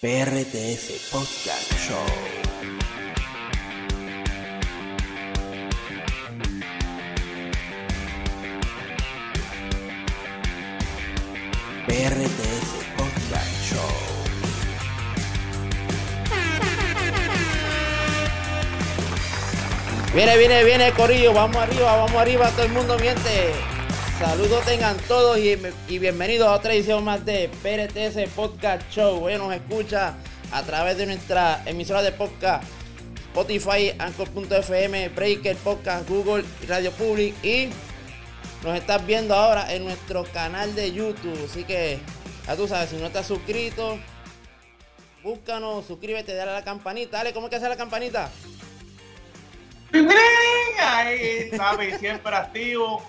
PRTS Podcast Show. PRTS Podcast Show. Viene, viene, viene, Corillo. Vamos arriba, vamos arriba. Todo el mundo miente. Saludos tengan todos y, bienvenidos a otra edición más de PRTS Podcast Show. Hoy nos escucha a través de nuestra emisora de podcast Spotify, Anchor.fm, Breaker, Podcast, Google Radio Public. Y nos estás viendo ahora en nuestro canal de YouTube. Así que ya tú sabes, si no estás suscrito, búscanos, suscríbete, dale a la campanita. Dale, ¿cómo es que hace la campanita? Ahí, sabe, siempre activo.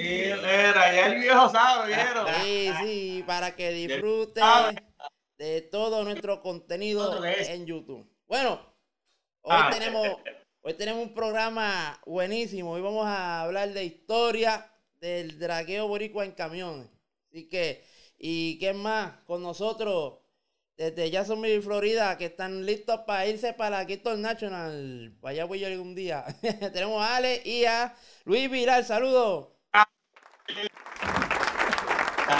Y era, ya el viejo sabe, ¿vieron? Sí, sí, para que disfruten de todo nuestro contenido en YouTube. Bueno, hoy Ah. tenemos, hoy tenemos un programa buenísimo. Hoy vamos a hablar de historia del dragueo boricua en camiones. Así que, ¿y qué más? Con nosotros, desde Jacksonville, Florida, que están listos para irse para Keystone National. Allá voy yo algún día. tenemos a Ale y a Luis Viral. Saludos.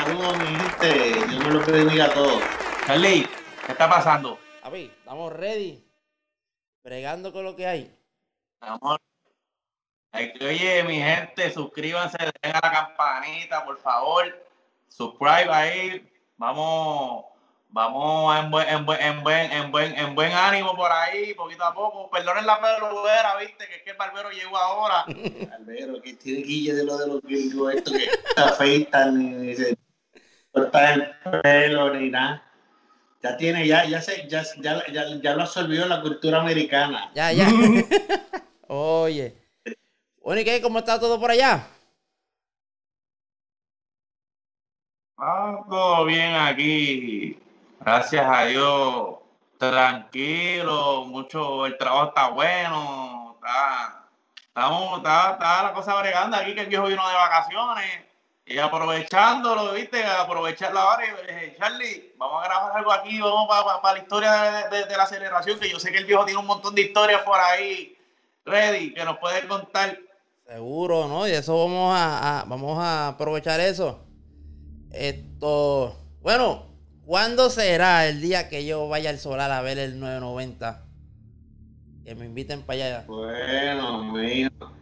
Saludos, mi gente. Dios me lo bendiga a todos. Charlie, ¿qué está pasando? Papi, estamos ready. Bregando con lo que hay. Amor. Oye, mi gente, suscríbanse, den a la campanita, por favor. Subscribe ahí. Vamos, vamos en buen, en buen, en buen, en buen, en buen ánimo por ahí, poquito a poco. Perdonen la peluera, viste, que es que el barbero llegó ahora. Albero, que tiene guille de lo de los gringos, esto que afeitan ni se el pelo ni nada. Ya tiene, ya, ya se, ya, ya, ya, ya lo absorbió la cultura americana. Ya, ya. Oye. Bueno, ¿y qué? ¿Cómo está todo por allá? Ah, todo bien aquí. Gracias a Dios. Tranquilo, mucho, el trabajo está bueno. Está, estamos, está, está la cosa bregando aquí que el viejo vino de vacaciones. Y aprovechándolo, viste, aprovechar la hora y dije, Charlie, vamos a grabar algo aquí, vamos para la historia de, de- de la aceleración, que yo sé que el viejo tiene un montón de historias por ahí ready, que nos puede contar. Seguro, ¿no? Y eso vamos a, a- vamos a aprovechar eso. Esto. Bueno, ¿cuándo será el día que yo vaya al solar a ver el 990? Que me inviten para allá. Bueno, mijo.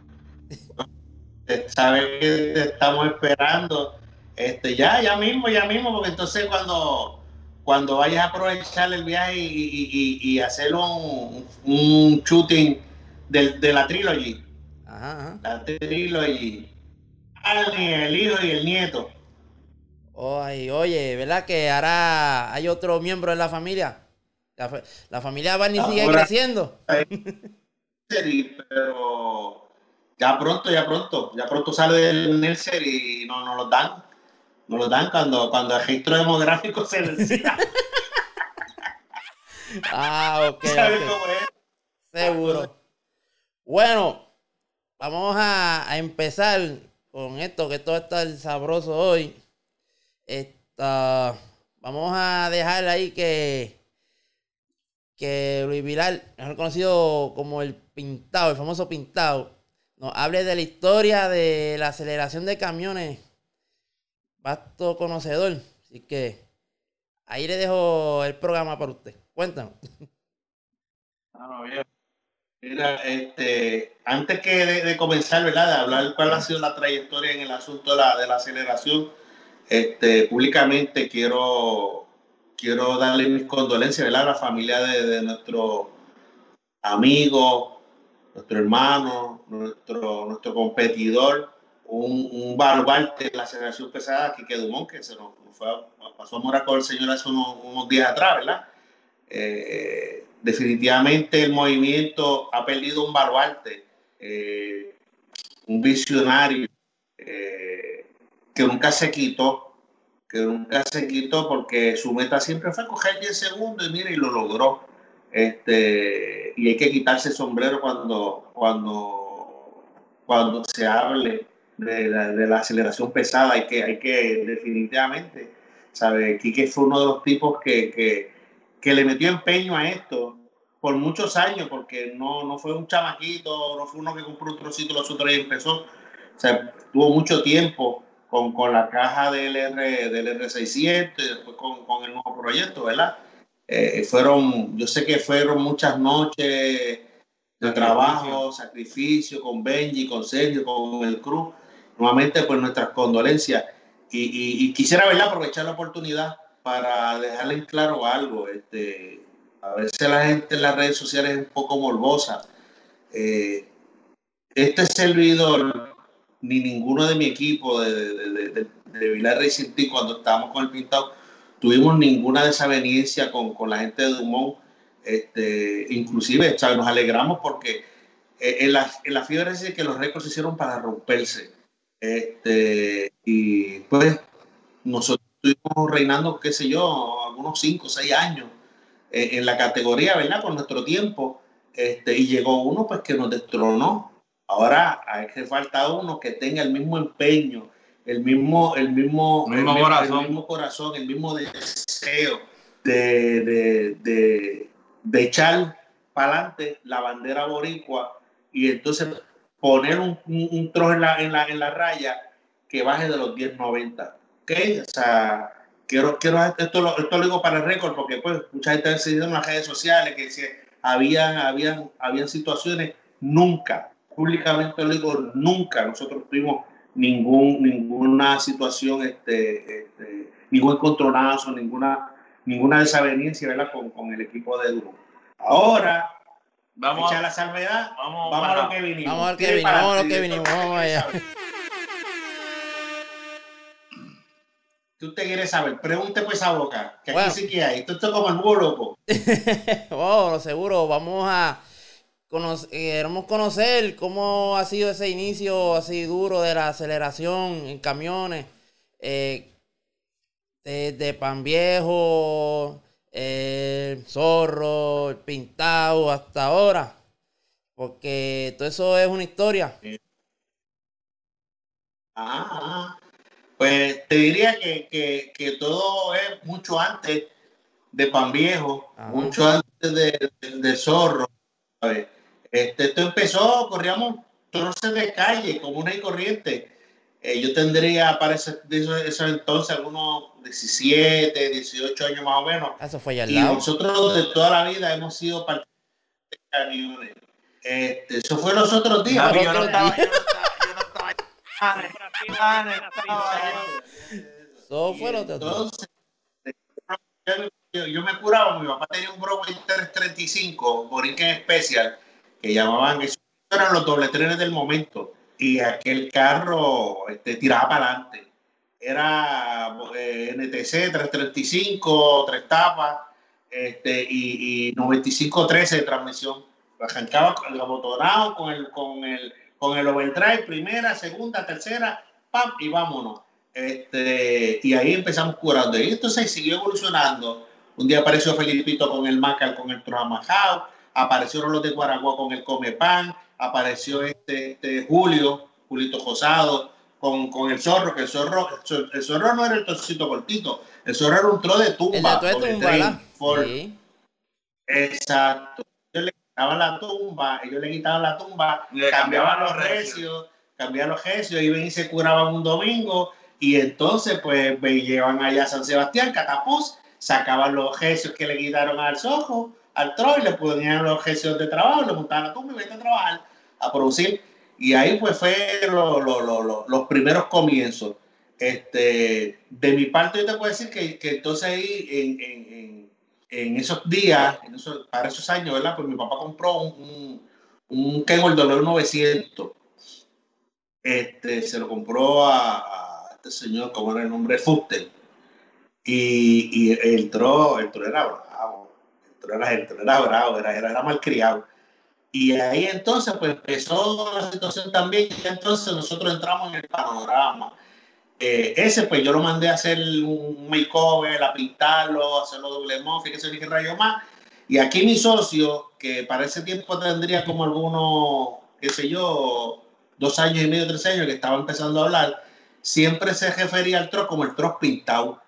Sabes que te estamos esperando. Este, ya, ya mismo, ya mismo, porque entonces cuando, cuando vayas a aprovechar el viaje y, y- y- y hacer un, un shooting del- de, la trilogy, Ajá, ajá. la trilogy, el hijo y el nieto. Oye, oye, ¿verdad que ahora hay otro miembro en la familia? La, la familia Barney sigue creciendo. Nursery, pero ya pronto, ya pronto, ya pronto sale del nursery y no nos lo dan. Nos lo dan cuando, cuando el registro demográfico se necesita. Ah, ok, ¿Sabes ok. cómo es? Seguro. Bueno, vamos a, a empezar con esto, que todo está sabroso hoy. Esta, vamos a dejar ahí que, que Luis Vilar, mejor conocido como el pintado, el famoso pintado, nos hable de la historia de la aceleración de camiones. Vasto conocedor. Así que ahí le dejo el programa para usted. Cuéntanos. Ah. Mira, este, antes que de, comenzar, ¿verdad? De hablar cuál ha sido la trayectoria en el asunto de la, de la aceleración, este, públicamente quiero, quiero darle mis condolencias, ¿verdad? A la familia de, de nuestro amigo, nuestro hermano, nuestro, nuestro competidor, un, un de la aceleración pesada, Quique Dumont, que se nos, fue a- pasó a morar con el señor hace unos, días atrás, ¿verdad? Eh, definitivamente el movimiento ha perdido un baluarte, eh, un visionario eh, que nunca se quitó, que nunca se quitó porque su meta siempre fue coger 10 segundos y mira, y lo logró. Este, y hay que quitarse el sombrero cuando, cuando, cuando se hable de la, de la aceleración pesada. Hay que, hay que definitivamente, ¿sabe? Quique fue uno de los tipos que, que, que le metió empeño a esto por muchos años, porque no, no fue un chamaquito, no fue uno que compró un trocito los otros y empezó. O sea, tuvo mucho tiempo con, con la caja del, R, del R600 y después con, con el nuevo proyecto, ¿verdad? Eh, fueron, yo sé que fueron muchas noches de trabajo, sacrificio con Benji, con Sergio, con el Cruz. Nuevamente, pues nuestras condolencias. Y, y, y, quisiera ¿verdad? aprovechar la oportunidad para dejarle en claro algo. Este, a veces la gente en las redes sociales es un poco morbosa. Eh, este servidor, ni ninguno de mi equipo de, de, de, de, Vilar Racing cuando estábamos con el pintado, tuvimos ninguna desaveniencia con, con la gente de Dumont. Este, inclusive, sea, nos alegramos porque eh, en, la, en la fiebre dice que los récords se hicieron para romperse. Este, y pues nosotros estuvimos reinando, qué sé yo, algunos 5 o 6 años eh, en la categoría, ¿verdad? Por nuestro tiempo. Este, y llegó uno pues que nos destronó. Ahora hay que falta uno que tenga el mismo empeño, el mismo, el mismo, el mismo, el, corazón. el mismo corazón, el mismo deseo de, de, de, de echar para adelante la bandera boricua y entonces poner un, un, un trozo en la, en, la, en la raya que baje de los 10.90. ¿Ok? O sea, quiero, quiero esto, lo, esto lo digo para el récord porque pues mucha gente ha decidido en las redes sociales que si habían, habían, habían situaciones, nunca, públicamente lo digo, nunca nosotros tuvimos ningún, ninguna situación, este, este, ningún encontronazo, ninguna, ninguna desaveniencia ¿verdad? Con, con el equipo de Duro. Ahora, Vamos a, la salvedad, vamos, vamos, a lo que vinimos. Vamos a lo que vinimos, vamos a lo que vinimos, vamos allá. ¿Qué usted quiere saber? Pregunte pues a boca, que Bueno. aquí sí que hay. Esto, es como el búho loco. oh, lo seguro, vamos a conocer, queremos conocer cómo ha sido ese inicio así duro de la aceleración en camiones, eh, desde Pan Viejo, el Zorro, el Pintado, hasta ahora, porque todo eso es una historia. Ajá. Pues te diría que, que, que todo es mucho antes de Pan Viejo, Ajá. mucho antes de, de- de Zorro. ¿sabes? Este, esto empezó, corríamos troces de calle, común y corriente. Eh, yo tendría para ese, esos entonces algunos 17, 18 años más o menos. Eso fue allá al Y lado. nosotros de toda la vida hemos sido parte de camiones. Este, eso fue los otros días. Papi, Los yo no otros estaba, yo días. no estaba, yo no estaba. Ah, ah, no. Eso fue lo otro día. Entonces, yo, me curaba, mi papá tenía un Broadway 335, Borinquen Special, que llamaban, esos eran los doble trenes del momento, y aquel carro este, tiraba para adelante. Era eh, NTC 335, tres tapas, este, y, y 9513 de transmisión. Arrancaba el abotonado, con el, con el, con el overdrive, primera, segunda, tercera, pam, y vámonos. Este, y ahí empezamos curando. Y esto se siguió evolucionando. Un día apareció Felipito con el Macal, con el Trojamajao, aparecieron los de Guaragua con el Come Pan, apareció este, este Julio, Julito Josado, con, con el zorro, que el zorro, el zorro, el zorro no era el trocito cortito, el zorro era un tro de El tumba. de tren, bala. Ford. Sí. Exacto. Ellos le quitaban la tumba, ellos le quitaban la tumba, Le cambiaban los recios. cambiaban los recios, iban y se curaban un domingo, y entonces pues me llevan allá a San Sebastián, Catapuz, sacaban los recios que le quitaron al sojo, al troy, le ponían los recios de trabajo, le montaban la tumba y vete a trabajar, a producir. Y ahí pues fue lo- lo- lo- lo- los primeros comienzos. Este, de mi parte yo te puedo decir que, que entonces ahí en, en- esos días, en esos- para esos años, ¿verdad? Pues mi papá compró un, un, un Dolor 900. Este, se lo compró a, a este señor, como era el nombre? Fuster. Y, y el tro, el era bravo. El tro era, el tro era bravo, era, era, era malcriado. Y ahí entonces pues empezó la situación también y entonces nosotros entramos en el panorama. Eh, ese pues yo lo mandé a hacer un makeover, a pintarlo, a hacerlo doble muffin, que se dije rayo más. Y aquí mi socio, que para ese tiempo tendría como algunos, qué sé yo, dos años y medio, tres años, que estaba empezando a hablar, siempre se refería al troz como el troz pintado.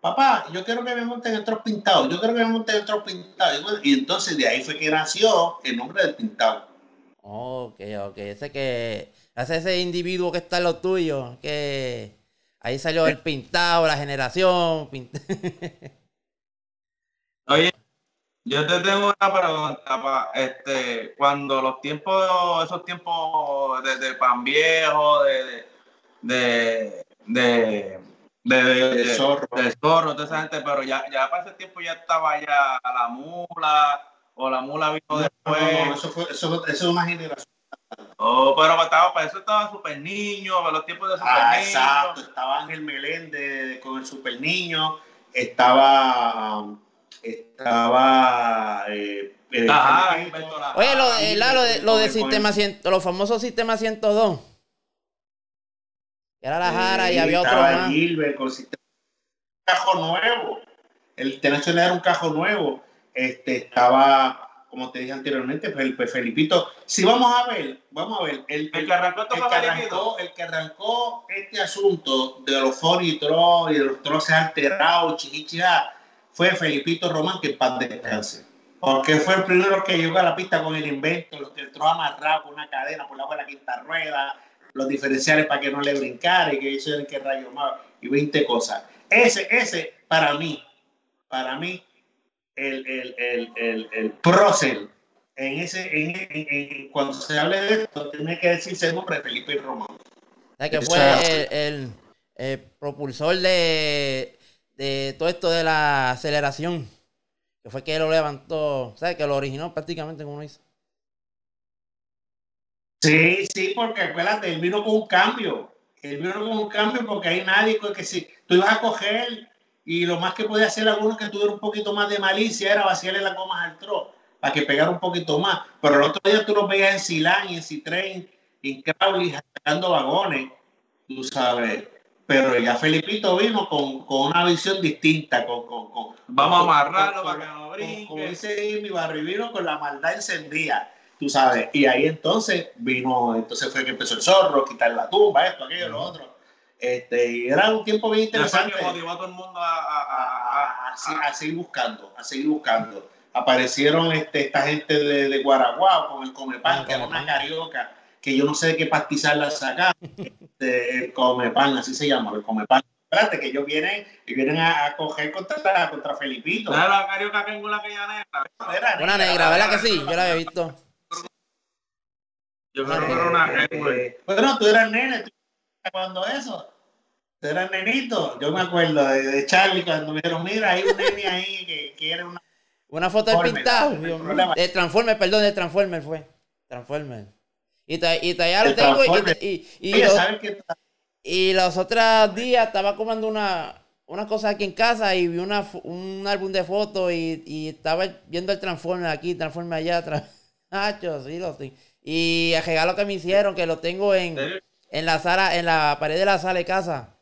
Papá, yo quiero que me monten en otros pintados, yo quiero que me monten en otros pintados. Y, bueno, y entonces de ahí fue que nació el nombre del pintado. Ok, ok. Ese que hace ese individuo que está en lo tuyo, que ahí salió el pintado, la generación. pint- Oye, yo te tengo una pregunta, pa. este, cuando los tiempos, esos tiempos de, de pan viejo, de, de, de, de, de, De Zorro. de Zorro, toda esa gente, pero ya, ya para ese tiempo ya estaba ya la mula, o la mula vino No, después. no, no, eso, fue, eso, fue- eso es una generación. Oh, pero estaba, para eso estaba Super Niño, para los tiempos de Super Ah, Niño. exacto, estaba Ángel Meléndez con el super niño, estaba, estaba, eh, eh, Ajá. Oye, lo de, la- lo de, lo de sistema 100, los famosos sistema 102. Era la Jara y eh, había otro estaba más. Gilbert con el sistema- un cajo nuevo, el internacional era un cajo nuevo, este, estaba, como te dije anteriormente, pues, el pues, Felipito, si vamos a ver, vamos a ver, el, El que arrancó el que, arrancó, el que arrancó este asunto de los fonitros y de los troces alterados, chichichá, fue Felipito Román, que en paz descanse. Porque fue el primero que llegó a la pista con el invento, los el trozo amarrado con una cadena por la de la quinta rueda, los diferenciales para que no le brincara y que eso era el que rayo más y 20 cosas. Ese, ese, para mí, para mí, el, el, el, el, el prócer en ese, en, en- en- cuando se hable de esto, tiene que decirse el nombre de Felipe Román. O sea, que fue el, el- el propulsor de, de todo esto de la aceleración. Que fue que lo levantó, o sea, que lo originó prácticamente como uno dice. Sí, sí, porque acuérdate, él vino con un cambio. Él vino con un cambio porque hay nadie que si tú ibas a coger y lo más que podía hacer algunos que tuviera un poquito más de malicia era vaciarle las gomas al tro para que pegara un poquito más. Pero el otro día tú los veías en Silán y en Citrain y en Crowley sacando vagones, tú sabes. Pero ya Felipito vino con, con una visión distinta, con, con, con- Vamos a amarrarlo para que no con- Como brinque. dice mi barrio, vino con la maldad encendida, tú sabes. Y ahí entonces vino, entonces fue que empezó el zorro, quitar la tumba, esto, aquello, lo otro. Este, y era un tiempo bien interesante que motivó a todo el mundo a, a- a- a- a, a- a seguir buscando, a seguir buscando. Aparecieron este, esta gente de, de Guaraguao con el Comepan, Ah, que era una carioca, que yo no sé de qué pastizar la sacaron. Este, el Comepan, así se llama, el Comepan. Espérate, que ellos vienen, y vienen a, a coger contra, contra Felipito. ¿Sabes la carioca que en aquella negra? Una negra, ¿verdad que sí? Yo la había visto. Yo creo que era una Eh, negra. eh, Bueno, tú eras nene, tú cuando eso. Tú eras nenito. Yo me acuerdo de, de Charlie cuando me dijeron, mira, hay un nene ahí que quiere una... Una foto del pintado. De Transformer, perdón, de Transformer fue. Transformer. Y, ta- y todavía lo tengo y, y, y, Oye, lo- ¿sabes qué? y los otros días estaba comiendo una, una cosa aquí en casa y vi una, un álbum de fotos y, y estaba viendo el Transformer aquí, Transformer allá atrás. Nacho, sí, lo tengo. Y el regalo que me hicieron, que lo tengo en, ¿En la sala, en la pared de la sala de casa.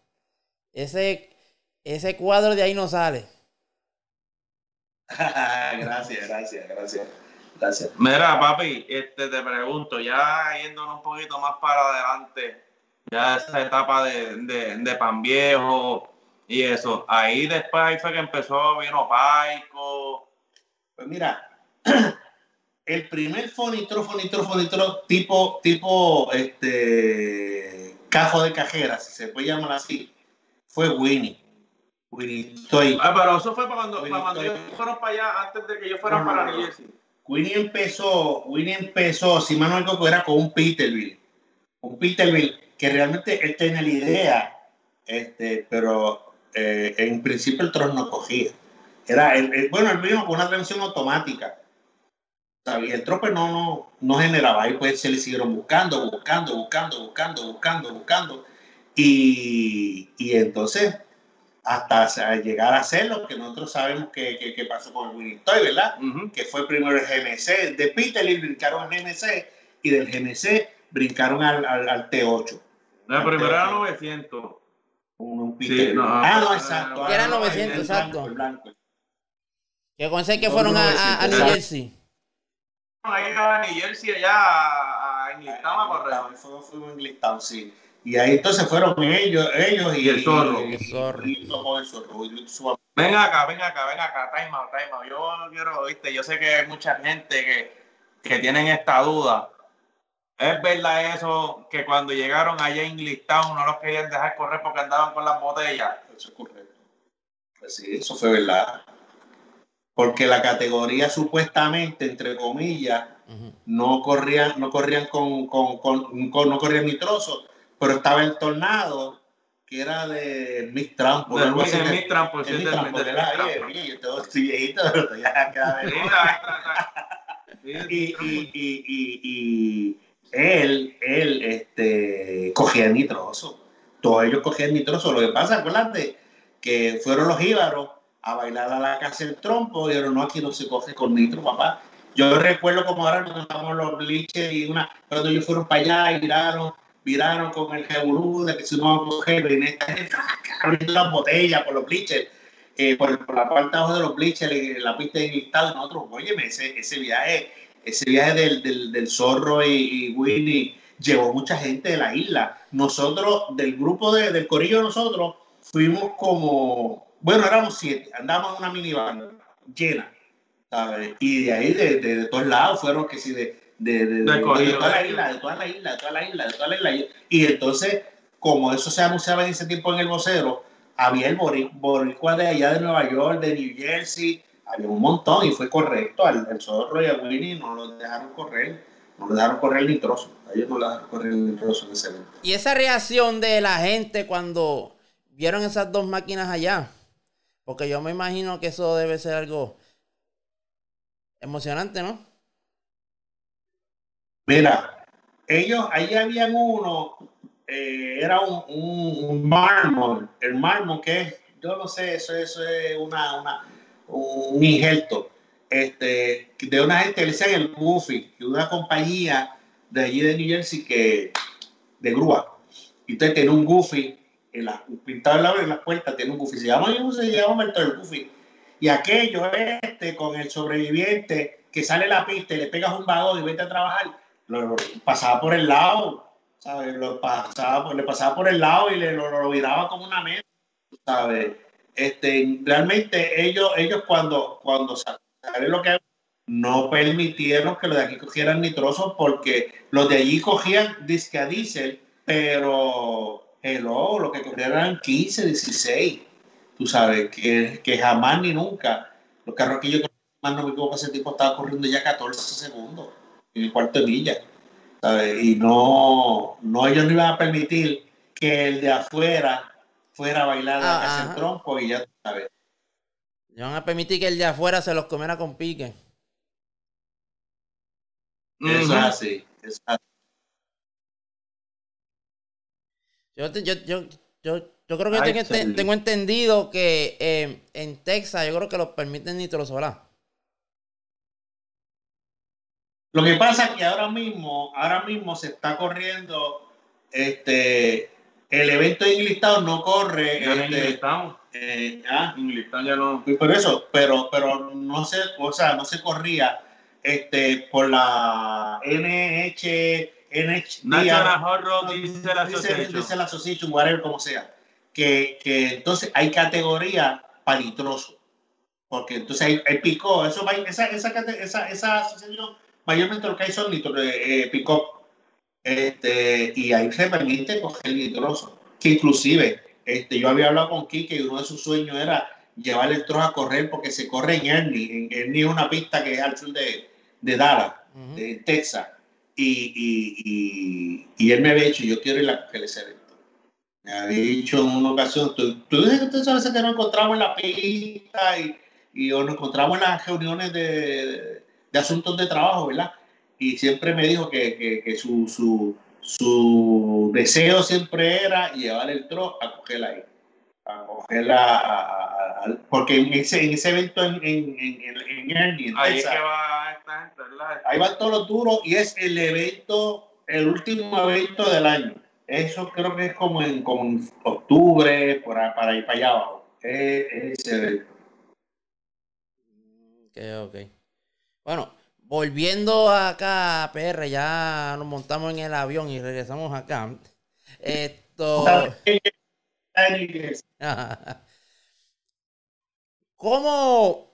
Ese, ese cuadro de ahí no sale. gracias, gracias, gracias. Gracias. Mira, papi, este, te pregunto, ya yéndonos un poquito más para adelante, ya esa etapa de, de, de pan viejo y eso, ahí después ahí fue que empezó, vino Paico, Pues mira, el primer fonitro, fonitro, fonitro tipo, tipo, este, cajo de cajera, si se puede llamar así, fue Winnie. Winnie Toy. Ah, pero eso fue para cuando, Winnie para cuando ellos fueron para allá, antes de que yo fuera No, para. New Jersey. Winnie empezó, Winnie empezó, si mal no equivoco, era con un Peterbilt. Un Peterbilt que realmente él tenía la idea, este, pero eh, en principio el tron no cogía. Era, el, el- bueno, él vino con una transmisión automática. ¿Sabes? Y el trope no, no, no generaba. Ahí pues se le siguieron buscando, buscando, buscando, buscando, buscando, buscando. Y, y entonces, hasta llegar a ser lo que nosotros sabemos que, que, que pasó con el Winnie Toy, ¿verdad? Que fue primero el GMC. De Peterbilt brincaron al GMC y del GMC brincaron al, al, al T8. No, primero era 900. Un, un Sí, no, ah, no, exacto. Era Ah, no, 900, el exacto. blanco. Que con fueron no, a, a- a New exacto. Ahí estaba New Jersey, allá a- a correcto. Fue, fue un Englishtown, sí. Y ahí entonces fueron ellos, ellos y, Y el zorro. y- El zorro. y tocó el zorro. y su- Ven acá, ven acá, ven acá, time out, time out. Yo no quiero, viste, yo sé que hay mucha gente que, que tienen esta duda. ¿Es verdad eso que cuando llegaron allá en Town no los querían dejar correr porque andaban con las botellas? Eso es correcto. Pues sí, eso fue verdad. Porque la categoría supuestamente, entre comillas, no corrían, no corrían con, con, con- con- no corrían nitroso, pero estaba el tornado, que era de Mick Trump, o Del algo así, del- Trump, era, Sí, y, y, y, y, y él, él este, cogía nitroso. Todos ellos cogían nitroso. Lo que pasa, acuérdate, que fueron los íbaros a bailar a la casa del trompo y no, aquí no se coge con nitro, papá. Yo recuerdo como ahora nos estábamos los bleachers y una, cuando ellos fueron para allá y viraron, viraron con el jebulú de que si no vamos a coger, venía esta gente abriendo las botellas por los bleachers. eh, por, por la parte de abajo de los bleachers, en la pista de listado, nosotros, óyeme, ese, ese viaje, ese viaje del, del, del zorro y, y Winnie llevó mucha gente de la isla. Nosotros, del grupo de, del corillo nosotros, fuimos como, bueno, éramos siete, andábamos en una minivan llena, ¿sabes? Y de ahí, de, de, de todos lados, fueron que sí, de, de, de, de- de toda la isla, de toda la isla, de toda la isla, de toda la isla. Y entonces, como eso se anunciaba en ese tiempo en el vocero, había el bori- boricua de allá de Nueva York, de New Jersey, había un montón y fue correcto. Al, al zorro y a Winnie no lo dejaron correr, no lo dejaron correr el nitroso. A ellos no lo dejaron correr el nitroso en ese evento. Y esa reacción de la gente cuando vieron esas dos máquinas allá. Porque yo me imagino que eso debe ser algo emocionante, ¿no? Mira, ellos, ahí habían uno, eh, era un, un, mármol, el mármol que es, yo no sé, eso, eso es una, una, un injerto este, de una gente que le dicen el Goofy, una compañía de allí de New Jersey que, de grúa. Y usted tiene un Goofy, en la, pintado en la, en la puerta, tiene un Goofy, se llama, se llama el Goofy. Y aquello, este, con el sobreviviente que sale la pista y le pegas un vagón y vete a trabajar, lo, pasaba por el lado, ¿sabes? Lo pasaba, le pasaba por el lado y le, lo, lo viraba como una mesa, ¿sabes? Este, realmente ellos, ellos cuando, cuando sa- ¿saben lo que no permitieron que los de aquí cogieran nitrosos porque los de allí cogían disque a diésel, pero hello, lo que cogían eran 15, 16. Tú sabes, que, que jamás ni nunca. Los carros que yo más no me equivoco, ese tipo estaba corriendo ya 14 segundos en el cuarto de milla. ¿sabes? Y no, no, ellos no iban a permitir que el de afuera fuera a bailar a la Ah, ajá. del tronco y ya tú sabes. Le van a permitir que el de afuera se los comiera con pique. Eso es así. eso es así. Yo, yo, yo, yo, yo creo que Ay, tengo, tengo entendido que eh, en Texas yo creo que los permiten nitrosolar. Lo que pasa es que ahora mismo, ahora mismo se está corriendo este el evento de enlistado no corre Ya en este, eh, ah, ya no. por eso, pero pero no se, o sea, no se corría este por la NH NH National Horror dice, Association. dice la Association, whatever, como sea, que, que entonces hay categoría para nitroso. Porque entonces hay, hay pico, eso va, esa, esa, esa, esa asociación, mayormente lo que hay son nitro, eh, eh, pick-up. Este, y ahí se permite coger nitroso. Que inclusive, este, yo había hablado con Kike y uno de sus sueños era llevar el trozo a correr porque se corre en Ernie. En Ernie es una pista que es al sur de, de Dallas de Texas. Y, y, y, y él me había dicho, yo quiero ir a coger ese evento. Me había dicho en una ocasión, tú, tú dices que tú sabes que nos encontramos en la pista y, y o nos encontramos en las reuniones de, de asuntos de trabajo, ¿verdad? Y siempre me dijo que, que, que su, su, su deseo siempre era llevar el tro a cogerla ahí. A a- porque en ese, en ese evento en, en, en, en, en Ernie, Ahí es Texas, que va esta gente, ¿verdad? Ahí van todos los duros y es el evento, el último evento del año. Eso creo que es como en, como en octubre, por ahí- para ir para allá abajo. Es, es ese evento. Ok, ok. Bueno, volviendo acá a PR, ya nos montamos en el avión y regresamos acá. Esto. ¿Cómo,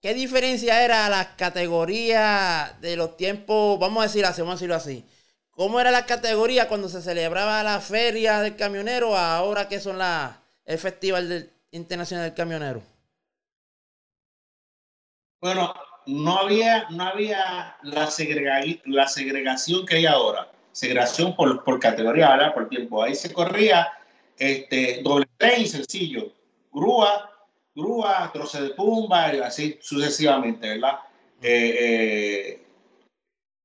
qué diferencia era la categoría de los tiempos, vamos a decir así, vamos a decirlo así? ¿Cómo era la categoría cuando se celebraba la feria del camionero ahora que son las el Festival del- Internacional del Camionero? Bueno, no había, no había la, segrega- la segregación que hay ahora. Segregación por, por categoría, ¿verdad? Por tiempo. Ahí se corría este, doble tren sencillo. Grúa, grúa, troce de tumba y así sucesivamente, ¿verdad? Eh, eh,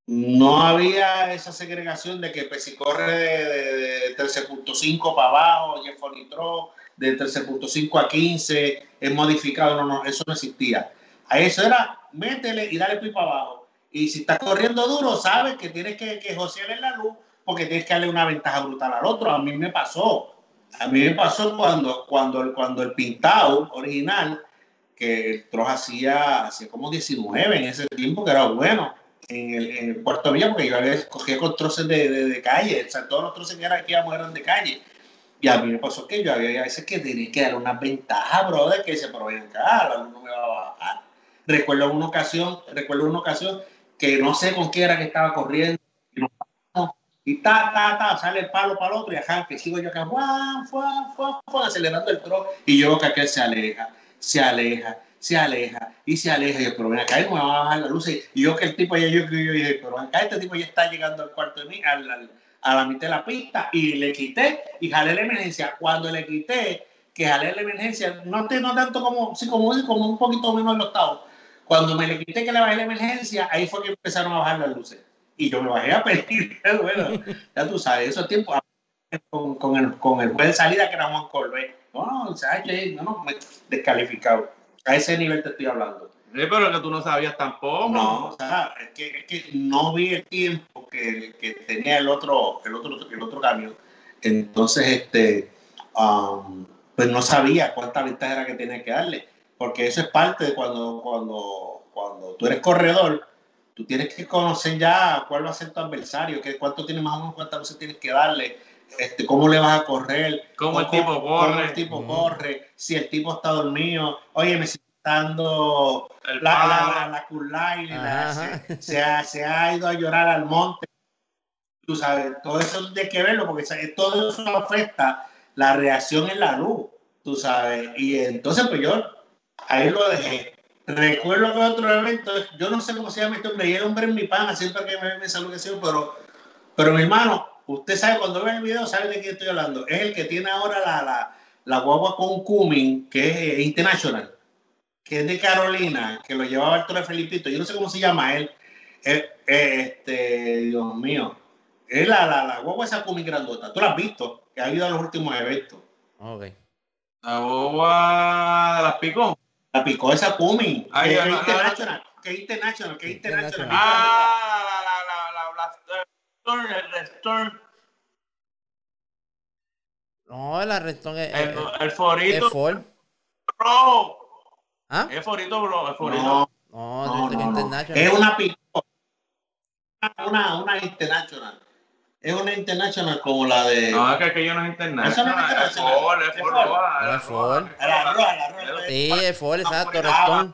no había esa segregación de que pues, si corre de, de, de 13.5 para abajo, Jeff Nitro, de 13.5 a 15, es modificado, no, no, eso no existía. A eso era, métele y dale pipa abajo. Y si estás corriendo duro, sabes que tienes que, que josearle la luz porque tienes que darle una ventaja brutal al otro. A mí me pasó. A mí me pasó cuando, cuando, cuando el pintado original, que Troja hacía, hacía como 19 en ese tiempo, que era bueno, en el, en el Puerto Villa, porque yo cogía con troces de, de, calle, o sea, todos los troces que eran aquí eran de calle. Y a mí me pasó que yo había veces que tenía que dar una ventaja, brother, que se pero ven acá, la luz no me va a bajar. Recuerdo una ocasión, recuerdo una ocasión que no sé con qué era que estaba corriendo y ta, ta, ta, sale el palo para el otro y ajá, que sigo yo acá, fuá, fuá, fuá, acelerando el tro y yo que aquel se aleja, se aleja, se aleja y se aleja. Y yo, pero ven acá, me va a bajar la luz. Y yo que el tipo ya, yo, yo dije, pero acá, este tipo ya está llegando al cuarto de mí, al, al- a la mitad de la pista y le quité y jalé la emergencia. Cuando le quité, que jalé la emergencia, no, no tanto como, sí, como, como un poquito menos el octavo. Cuando me le quité que le bajé la emergencia, ahí fue que empezaron a bajar las luces. Y yo me bajé a pedir, bueno, ya tú sabes, esos tiempos con, con, el, con el juez de salida que era Juan Colbert. No, no, o sea, yo, no, no, me- descalificado. A ese nivel te estoy hablando. Sí, pero que tú no sabías tampoco. No, o sea, es que, es que no vi el tiempo que, que tenía el otro, el otro, el otro camión. Entonces, este, um, pues no sabía cuánta ventaja era que tenía que darle. Porque eso es parte de cuando, cuando, cuando tú eres corredor, tú tienes que conocer ya cuál va a ser tu adversario, que cuánto tienes más o menos cuántas veces tienes que darle, este, cómo le vas a correr, Cómo el tipo cómo corre. el tipo corre, si el tipo está dormido, oye, me está dando El la, la, la, la se, se ha, se ha ido a llorar al monte. Tú sabes, todo eso hay que verlo porque ¿sabes? todo eso afecta la reacción en la luz, tú sabes. Y entonces, pues yo ahí lo dejé. Recuerdo que otro evento, yo no sé cómo se llama este hombre, y el hombre es mi pana, siempre que me ve me saluda, pero, pero mi hermano, usted sabe, cuando ve el video, sabe de quién estoy hablando. Es el que tiene ahora la, la, la guagua con Cumming, que es eh, International que es de Carolina, que lo llevaba el Torre Felipito, yo no sé cómo se llama él, Eh, eh, este, Dios mío, es la, la, la guagua esa Cumi grandota, tú la has visto, que ha ido a los últimos eventos, Ok. La boba de las picón. La picó esa Cumi, Ay, que, es no, no, international, que es international, que es international. International. Ah, la, la, la, la, la, Storm, No, la Redstone es, el, es- el es forito bro. ¿Ah? El forito, bro. El forito. No, No, no, dice que no, no. International. es una picó, una, una international, es una international como la de... No, es que aquello no es internacional. Eso no es Es internacional. Ford, es Es Ford. Es es Ford. La la roja. Sí, es Ford, exacto, Ah.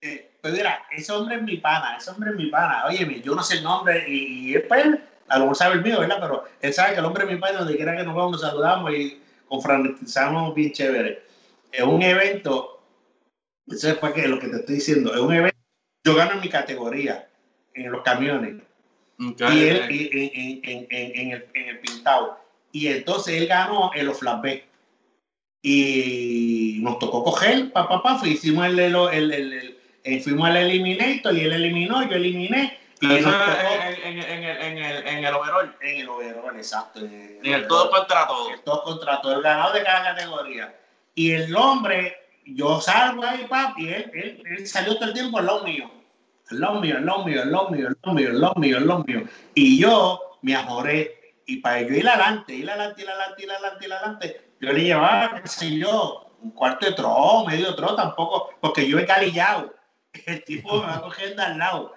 Eh, pues mira, ese hombre es mi pana, ese hombre es mi pana. Oye, yo no sé el nombre y, él, pues, a lo mejor sabe el mío, ¿verdad? Pero él sabe que el hombre es mi pana, donde quiera que nos vamos, nos saludamos y confraternizamos bien chévere. Es un evento, eso es para que lo que te estoy diciendo, es un evento, yo gano en mi categoría, en los camiones, Ok, y él en, en- en- el, en el pintado. Y entonces él ganó en los B. Y nos tocó coger, papá, papá, hicimos el, el, el, el- eh, fuimos al eliminator y él eliminó, yo eliminé. Y Eso en, en, en, el- en, el, overall. en el overall, exacto. En el, el todo contra todo. el todo contra todo, el ganador de cada categoría. Y el hombre, yo salgo ahí, papi, él, él, él salió todo el tiempo al lado mío. Lado mío, lado mío, lado mío, lado mío, lado mío, lado mío. Y yo me ajoré. Y para yo ir adelante, ir adelante, ir adelante, ir adelante, ir adelante, yo le llevaba, qué sé yo, un cuarto de tro, medio tro, tampoco, porque yo he calillado. El tipo me va cogiendo al lado.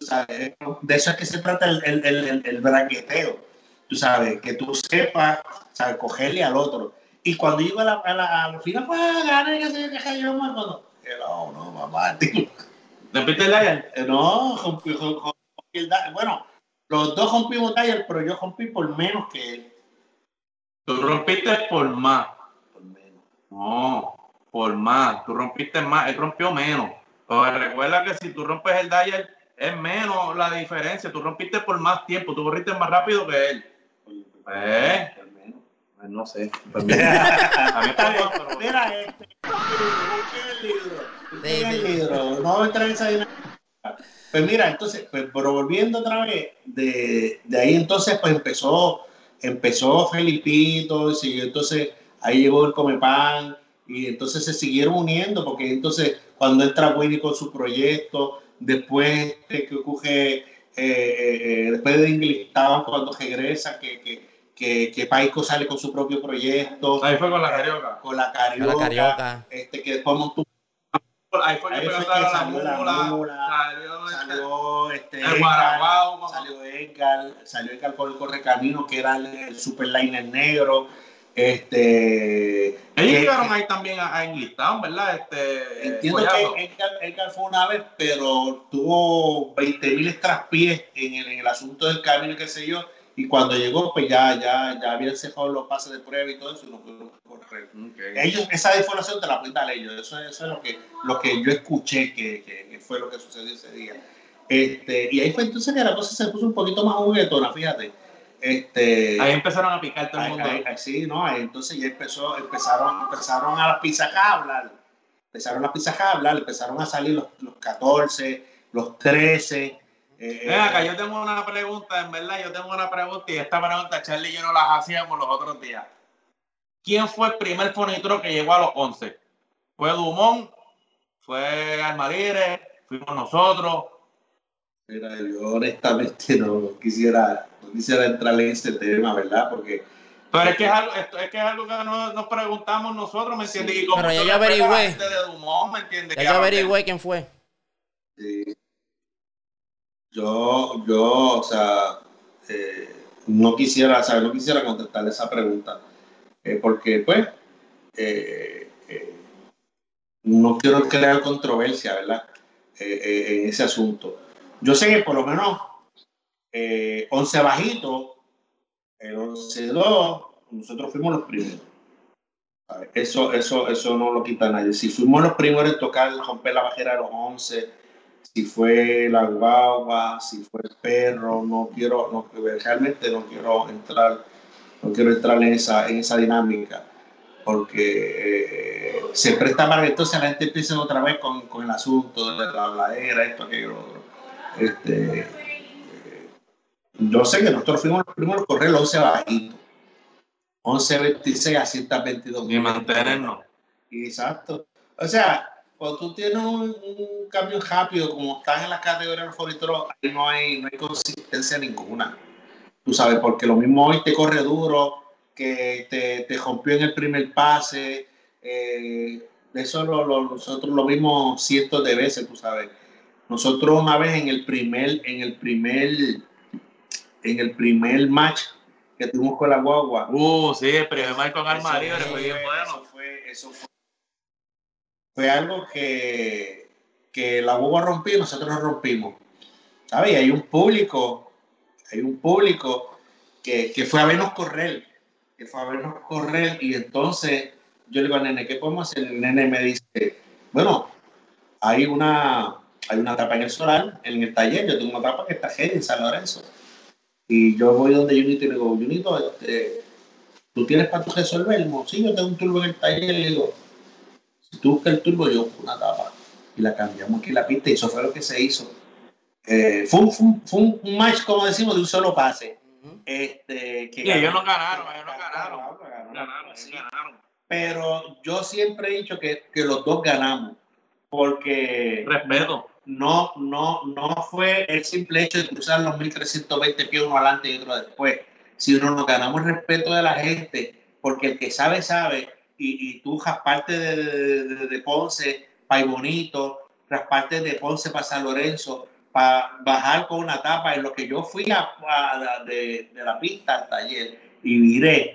Sea, eh, de eso es que se trata el, el, el, el, braqueteo. tú sabes, que tú sepas, sabes, cogerle al otro. Y cuando iba a la, a la, a la final, pues gané, que se que yo que No, no, mamá, tío. ¿Repite el Dyer? Eh, No, rompí- rompí- el da- bueno, los dos rompimos Dyer, pero yo rompí por menos que él. Tú rompiste por más. Por menos. No, por más. Tú rompiste más, él rompió menos. Pero recuerda que si tú rompes el Dyer, es menos la diferencia. Tú rompiste por más tiempo, tú corriste más rápido que él. Por- ¿Eh? Pues no sé. Mira, este, el libro. Busquen Sí, el sí. libro. No voy a entrar en esa dinámica. Pues mira, entonces, pues, pero volviendo otra vez, de, de ahí entonces pues empezó, empezó Felipito, y siguió, entonces ahí llegó el Comepan, y entonces se siguieron uniendo, porque entonces cuando entra Winnie con su proyecto, después este, que ocurre, eh, eh, eh, después de English cuando regresa, que, que, que, que Paico sale con su propio proyecto, Ahí fue con la carioca. con la carioca, la carioca. Este, que después montó Ahí fue que que la salió este el Guaraguao. salió Edgar, salió Edgar con el correcamino que era el, el superliner negro. Este Ellos que- llegaron ahí también a, a English Town, ¿verdad? Este, Entiendo que Edgar, Edgar fue una vez, pero tuvo 20 mil traspiés en el, en el asunto del camino, qué sé yo, y cuando llegó, pues ya, ya, ya habían cejado los pases de prueba y todo eso, y no pudieron correr. Ok. Ellos, esa información te la pueden dar ellos, eso, eso es lo que, lo que yo escuché que, que- que fue lo que sucedió ese día. Este, y ahí fue entonces que la cosa se puso un poquito más juguetona, fíjate. Este, Ahí empezaron a picar todo el mundo. ahí- ahí sí, ¿no? Ahí entonces ya empezó, empezaron, empezaron a las pizzajas a hablar. Empezaron las pizzajas a hablar, empezaron a salir los, los 14, los 13. Eh, Ven acá, yo tengo una pregunta, en verdad, yo tengo una pregunta y esta pregunta Charlie y yo no las hacíamos los otros días. ¿Quién fue el primer fonitro que llegó a los 11? ¿Fue Dumont? ¿Fue Almadire? ¿Fuimos nosotros? Mira, yo honestamente no quisiera, no quisiera entrar en ese tema, ¿verdad? Porque Pero es que es algo, es que es algo que no- nos preguntamos nosotros, ¿me entiendes? Sí. Pero ya yo averigüé. de Dumont, ¿me entiendes? Ya yo averigüé quién fue. Sí. Yo, yo, o sea, eh, no quisiera, o no quisiera contestarle esa pregunta, eh, porque, pues, eh, no quiero crear controversia, ¿verdad? En ese asunto. Yo sé que por lo menos eh, 11 bajito, el 11-2, nosotros fuimos los primeros. Eso, eso, eso no lo quita nadie. Si fuimos los primeros en tocar, romper la bajera de los 11, si fue la guagua, si fue el perro, no quiero, no, realmente no quiero entrar, no quiero entrar en esa, en esa dinámica, porque eh, se presta para que entonces la gente empiece otra vez con, con el asunto de la bladera, esto, aquello, otro. Este, eh, yo sé que nosotros fuimos los primeros a correr los 11 bajitos. 11, 26 a 122 Y mantenernos. Exacto. O sea, cuando tú tienes un, un cambio rápido, como están en las categorías de foritros, ahí no hay, no hay consistencia ninguna. Tú sabes, porque lo mismo hoy te corre duro, que te, te rompió en el primer pase. eh, eso lo, lo- nosotros lo vimos cientos de veces, tú sabes. Nosotros una vez en el primer, en el primer, en el primer match que tuvimos con la guagua, Uh, sí, el primer mal con Almadire eso fue bien bueno. Eso fue, eso fue, fue algo que, que la boba rompió y nosotros nos rompimos. ¿Sabes? Hay un público, hay un público que, que fue a vernos correr, que fue a vernos correr y entonces yo le digo al nene, ¿qué podemos hacer? El nene me dice, bueno, hay una, hay una tapa en el solar, en el taller, yo tengo una tapa que está en San Lorenzo. Y yo voy donde Junito y le digo, Junito, este, ¿tú tienes para tu resolver? No, sí, yo tengo un turbo en el taller. Le digo, si tú buscas el turbo, yo busco una tapa. Y la cambiamos aquí en la pista y eso fue lo que se hizo. Eh, fue, un, fue un- fue un- un match, como decimos, de un solo pase. Este, que Y ellos no ganaron, ellos no ganaron, ganaron. ganaron, Ganaron, sí. sí, ganaron. Pero yo siempre he dicho que, que los dos ganamos. Porque Respeto. no, no, no fue el simple hecho de cruzar los 1320 pies uno adelante y otro después, sino nos ganamos el respeto de la gente, porque el que sabe, sabe, y, y tú rasparte de, de, de- Ponce para Bonito, rasparte de Ponce para San Lorenzo, para bajar con una tapa en lo que yo fui a, a- de, de la pista al taller y viré.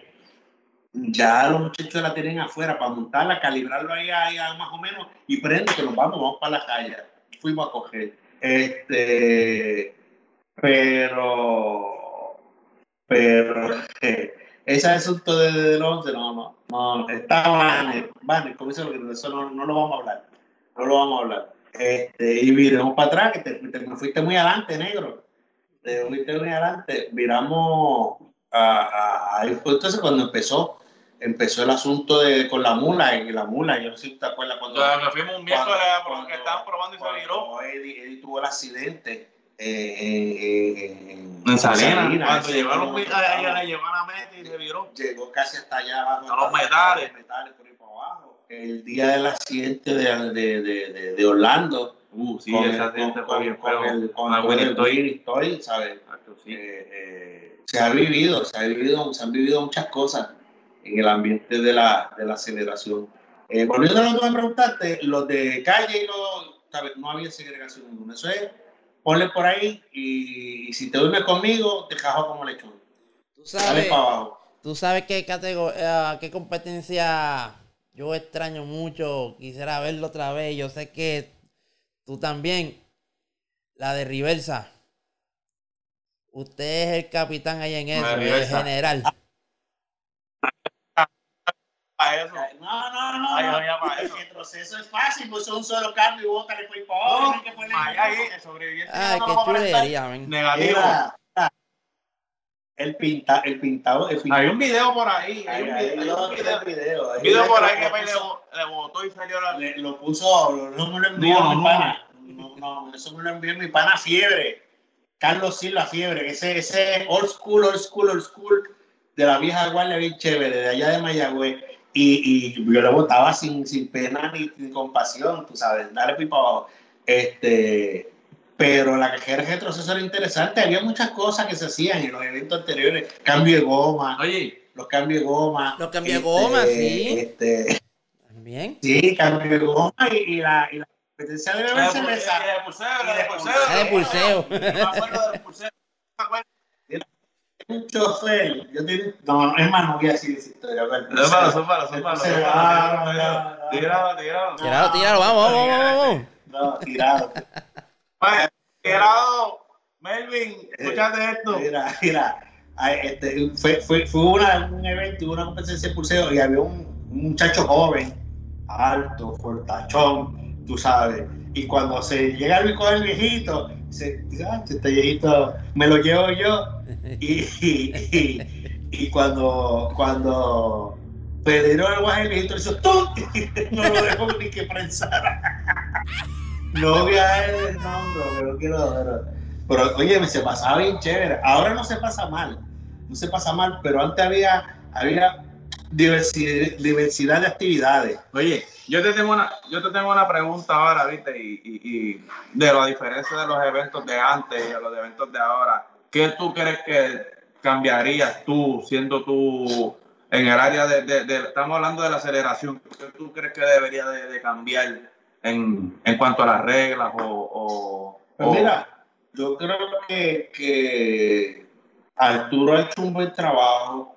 Ya los muchachos la tienen afuera para montarla, calibrarlo ahí, ahí más o menos y prende que nos vamos, vamos para la calle. Fuimos a coger. Este, pero, pero, eh, ese asunto de, de, del 11, no, no, no, está Banner, Banner, como dice lo que eso no, no lo vamos a hablar, no lo vamos a hablar. Este, y viramos para atrás, que te, te- me fuiste muy adelante, negro. Te fuiste muy adelante. Viramos a, a- entonces cuando empezó, empezó el asunto de con la mula, y la mula, yo no sé si te acuerdas cuando. Cuando fuimos un miércoles a- cuando- que estaban probando y se viró. Eddie, Eddie tuvo el accidente en, en, En Salinas, cuando llegaron los militares ahí a llevar a Messi y se viró. llegó casi hasta allá abajo. A los metales. Los metales por ahí para abajo. El día del accidente de, de, de, de, de Orlando. Uh, sí, con ese el- accidente con- fue bien con feo. el- con Ah, el- ¿sabes? Eh, eh, se ha vivido, se ha vivido, se han vivido muchas cosas en el ambiente de la, de la aceleración. Eh, volviendo a lo que me preguntaste, los de calle y los, ¿sabes? no había segregación ninguna. Eso es, ponle por ahí y, y si te duermes conmigo, te cajo como lechón. Tú Dale sabes, para abajo. tú sabes qué, categoría, qué competencia yo extraño mucho, quisiera verlo otra vez. Yo sé que tú también, la de Riversa. Usted es el capitán ahí en eso, el general. Para eso. No, no, no. Ay, no. doña, para El eso. proceso es fácil, pues es un solo cambio y por ahí para abajo. No, tienes que poner- ahí, ahí, el sobreviviente Ay, no qué chulería. Negativo. Mira, el, pinta, el pintado, el pintado. Hay un video por ahí. Hay un video, hay un por ahí lo que puso- le, le botó y salió la. le- lo puso, lo- no me lo envió No, mi no. pana. No, no, eso me lo envió mi pana Fiebre. Carlos Silva Fiebre. Ese, ese old school, old school, old school de la vieja guardia bien chévere, de allá de Mayagüez. Y, y yo lo votaba sin, sin pena ni, ni compasión, tú sabes, dale pipa abajo. Este, pero la cajera de retroceso era interesante. Había muchas cosas que se hacían en los eventos anteriores. Cambio de goma, Oye, los cambios de goma. Los cambios de goma, sí. Este, También. Sí, cambio de goma y, y la, y la competencia de beber cerveza. La de pulseo, la de de pulseo. La de pulseo. Yo me acuerdo del pulseo. Un chofer, yo tenía, no, no, es más, no voy a decir esa historia. son malos, son malos. malos. Tíralo, tíralo. Tíralo, tíralo, vamos, vamos, vamos, vamos. No, tirado. Tirado, Melvin, escúchate esto. Mira, mira, ay, este, fue, fue, fue una, un evento, una competencia de pulseo y había un, un muchacho joven, alto, fortachón, tú sabes. Y cuando se llega el con el viejito, dice, "Ah, este viejito me lo llevo yo. Y, y, y- y cuando, cuando Pedro el guaje, el viejito le hizo ¡tum! No lo dejó ni que prensara. No voy a dar el nombre, pero quiero. Pero, pero oye, se pasaba bien chévere. Ahora no se pasa mal, no se pasa mal, pero antes había, había diversidad, diversidad de actividades. Oye, yo te tengo una, yo te tengo una pregunta ahora, viste, y, y, y de la diferencia de los eventos de antes y de los eventos de ahora, ¿qué tú crees que cambiarías tú, siendo tú en el área de, de- de- estamos hablando de la aceleración, ¿qué tú crees que debería de, de cambiar en, en cuanto a las reglas o... o- Pues o- mira, yo creo que, que Arturo ha hecho un buen trabajo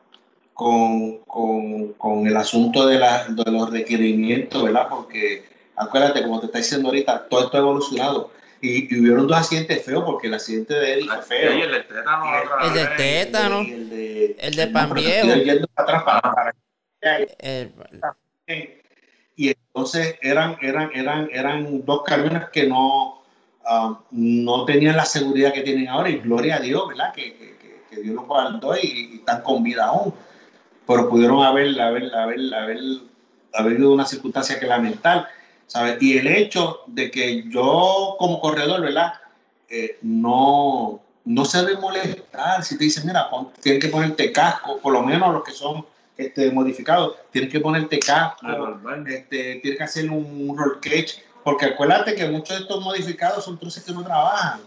con, con, con el asunto de, la, de los requerimientos, ¿verdad? Porque acuérdate, como te está diciendo ahorita, todo esto ha evolucionado. Y, y hubieron dos accidentes feos, porque el accidente de Eddie fue feo. El del tétano, El del vez. tétano. Y el de, El de Pan pero Viejo. estoy yendo para atrás para- para- El- y entonces eran, eran, eran, eran dos camiones que no, ah, no tenían la seguridad que tienen ahora, y gloria a Dios, ¿verdad? Que, que, que- que Dios los guardó y, y están con vida aún. Pero pudieron haber, haber, haber, haber, haber habido una circunstancia que lamentar, ¿sabes? Y el hecho de que yo, como corredor, ¿verdad? Eh, no, no se debe molestar si te dicen, mira, pon- tienes que ponerte casco, por lo menos los que son este, modificados, tienes que ponerte casco, este, tienes que hacer un roll cage, porque acuérdate que muchos de estos modificados son troces que no trabajan.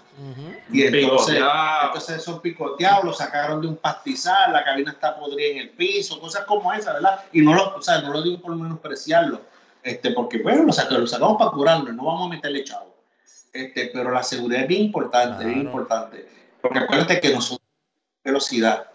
Y entonces, Picoteado. entonces son picoteados, lo sacaron de un pastizal, la cabina está podrida en el piso, cosas como esa, ¿verdad? Y no lo, o sea, no lo digo por menospreciarlo, este, porque bueno, lo sacamos, lo sacamos para curarlo, no vamos a meterle chavo. este, pero la seguridad es bien importante, bien Claro. importante. Porque acuérdate que nosotros velocidad,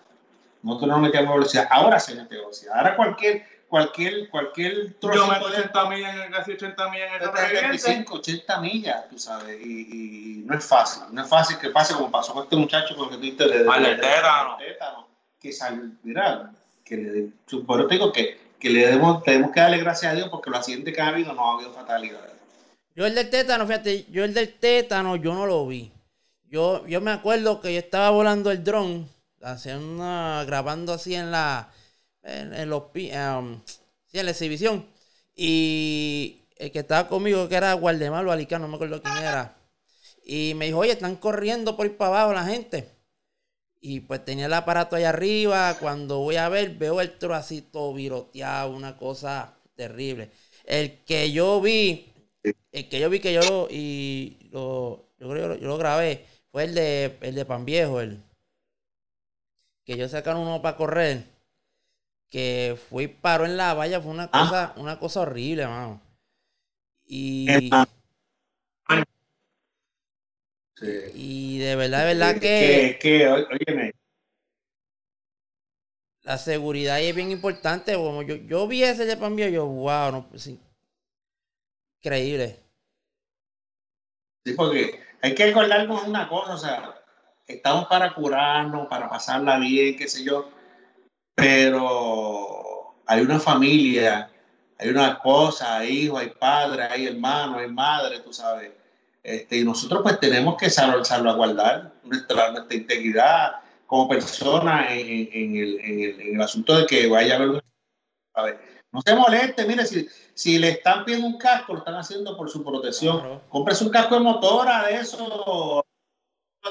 nosotros no metemos velocidad, ahora se mete velocidad. Ahora cualquier, cualquier, cualquier Yo meto de 80 millas, en- casi 80 millas en el sobreviviente. 75, 80 millas, tú sabes, y, y no es fácil, no es fácil que pase como pasó con este muchacho con el que tuviste de, de- tétano. que salió, mira, que le, por eso te digo que, que le debemos, tenemos que darle gracias a Dios porque los accidentes que ha habido no ha habido fatalidades. Yo el del tétano, fíjate, yo el del tétano yo no lo vi. Yo, yo me acuerdo que yo estaba volando el dron, haciendo una- grabando así en la, en, en los, um, sí, en la exhibición. Y el que estaba conmigo, que era Guardemar o Alicano, no me acuerdo quién era. Y me dijo, oye, están corriendo por ir para abajo la gente. Y pues tenía el aparato allá arriba. Cuando voy a ver, veo el trocito viroteado, una cosa terrible. El que yo vi, el que yo vi que yo lo, y lo, yo creo yo lo grabé, fue el de, el de Pan Viejo, el que yo sacaron uno para correr, que fue y paró en la valla, fue una Ah. cosa, una cosa horrible, mano. Y, Ah. Sí. y de verdad, de verdad que que, ó- óyeme, la seguridad ahí es bien importante. Como yo, yo vi ese de Pan Viejo, yo, wow, no, pues, sí. increíble. Sí, porque hay que recordarnos una cosa, o sea, estamos para curarnos, para pasarla bien, qué sé yo, pero hay una familia, hay una esposa, hay hijos, hay padres, hay hermanos, hay madres, tú sabes. Este, y nosotros pues tenemos que salv- salvaguardar nuestra, nuestra integridad como persona en, en- en el, en el- en el asunto de que vaya a haber un... ¿sabes? No se moleste, mire, si, si le están pidiendo un casco, lo están haciendo por su protección Claro. cómprese un casco de motora de eso,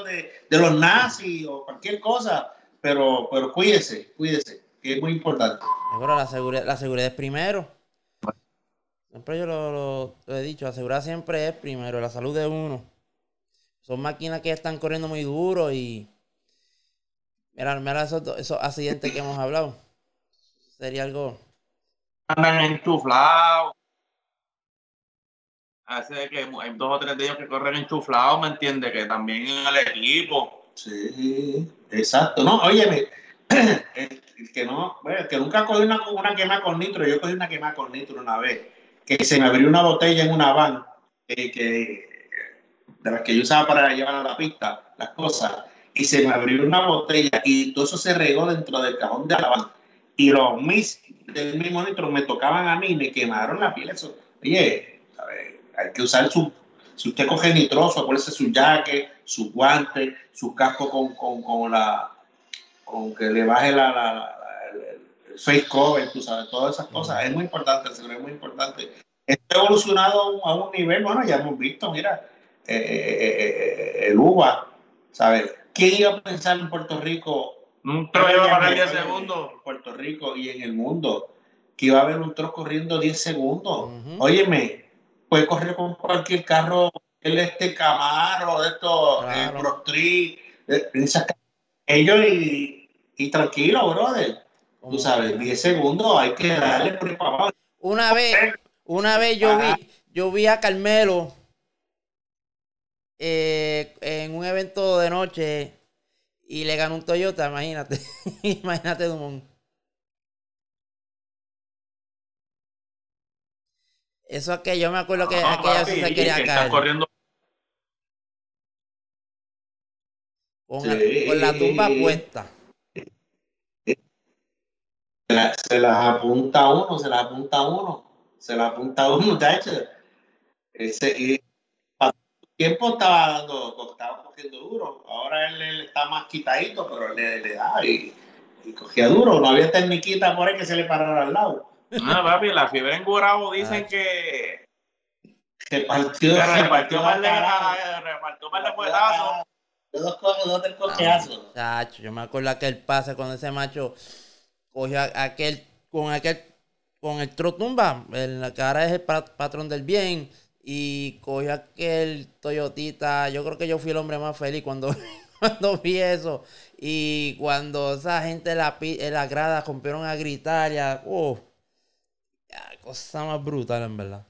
de, de los nazis o cualquier cosa, pero, pero cuídese, cuídese, que es muy importante. Ahora la seguridad, la seguridad es primero. Siempre yo lo, lo- lo he dicho, la seguridad siempre es primero, la salud de uno. Son máquinas que están corriendo muy duro y mira, mira esos, esos accidentes que hemos hablado. Sería algo. Andan enchuflados. Hace que hay dos o tres de ellos que corren enchuflados, ¿me entiendes? Que también en el equipo. Sí, exacto. No, óyeme, el que no, bueno, el que nunca cogí una, una quema con nitro, yo cogí una quema con nitro una vez, que se me abrió una botella en una van, eh, que, de las que yo usaba para llevar a la pista, las cosas, y se me abrió una botella y todo eso se regó dentro del cajón de la van. Y los mis del mismo nitro me tocaban a mí y me quemaron la piel. Eso, oye, ¿sabe? hay que usar su. Si usted coge nitroso, acuérdese su jaque, su guante, su casco con, con, con la. con que le baje la, la- la- el, el face cover, tú sabes, todas esas cosas. Es muy importante, el seguro es muy importante. Esto ha evolucionado a un, nivel, bueno, ya hemos visto, mira, eh, eh, eh, el UBA, ¿sabes? ¿Quién iba a pensar en Puerto Rico Un tro iba a correr 10 Oye, segundos. En Puerto Rico y en el mundo. Que iba a haber un trozo corriendo 10 segundos. Ujú. Óyeme, puede correr con cualquier carro, el este Camaro, de estos, Claro. de esas ca- ellos y, y tranquilo, brother. Tú sabes, quiera. 10 segundos hay que darle abajo. Una vez, una vez yo Ajá. vi, yo vi a Carmelo eh, en un evento de noche y le ganó un Toyota, imagínate. imagínate, Dumont. Eso es que yo me acuerdo que No, aquella papi, que quería está caer. corriendo. Con, la tumba puesta. Se, la- se las apunta uno, se las apunta uno, se las apunta uno, muchacho. Ese, y tiempo estaba dando, estaba cogiendo duro. Ahora él, él está más quitadito, pero le, le da y, y cogía duro. No había tecniquita por ahí que se le parara al lado. No, papi, la fiebre en Gurabo dicen Ah. que Se partió, se repartió par de repartió puetazos. De dos cosas, dos del cojeazo. Chacho, yo me acuerdo aquel pase cuando ese macho cogió a- aquel, con aquel, con el trotumba, en la cara es el pa- patrón del bien, y cogió aquel Toyotita, yo creo que yo fui el hombre más feliz cuando, cuando vi eso, y cuando esa gente en la, en la grada rompieron a gritar, ya, oh, ya, cosa más brutal en verdad.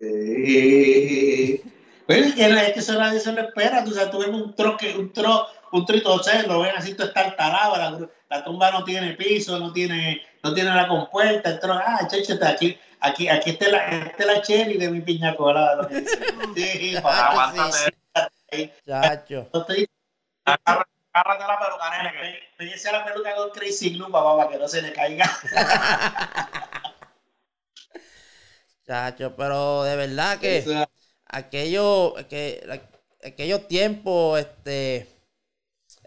Eh, pero es que, es que eso nadie se lo espera. Tú, o sea, tú ves un troque, un tro, un trito lo ven así, tú estás talado, la, la, tumba no tiene piso, no tiene, no tiene la compuerta, el tro, ah, chéchete, aquí, aquí, aquí está la, está la cherry de mi piña colada. Sí, aguántate. Chacho. Agárrate la peluca, nene. Péguese la peluca con Crazy Glue, papá, para que no se le caiga. Chacho, pero de verdad que aquello, que, aquellos tiempos, este,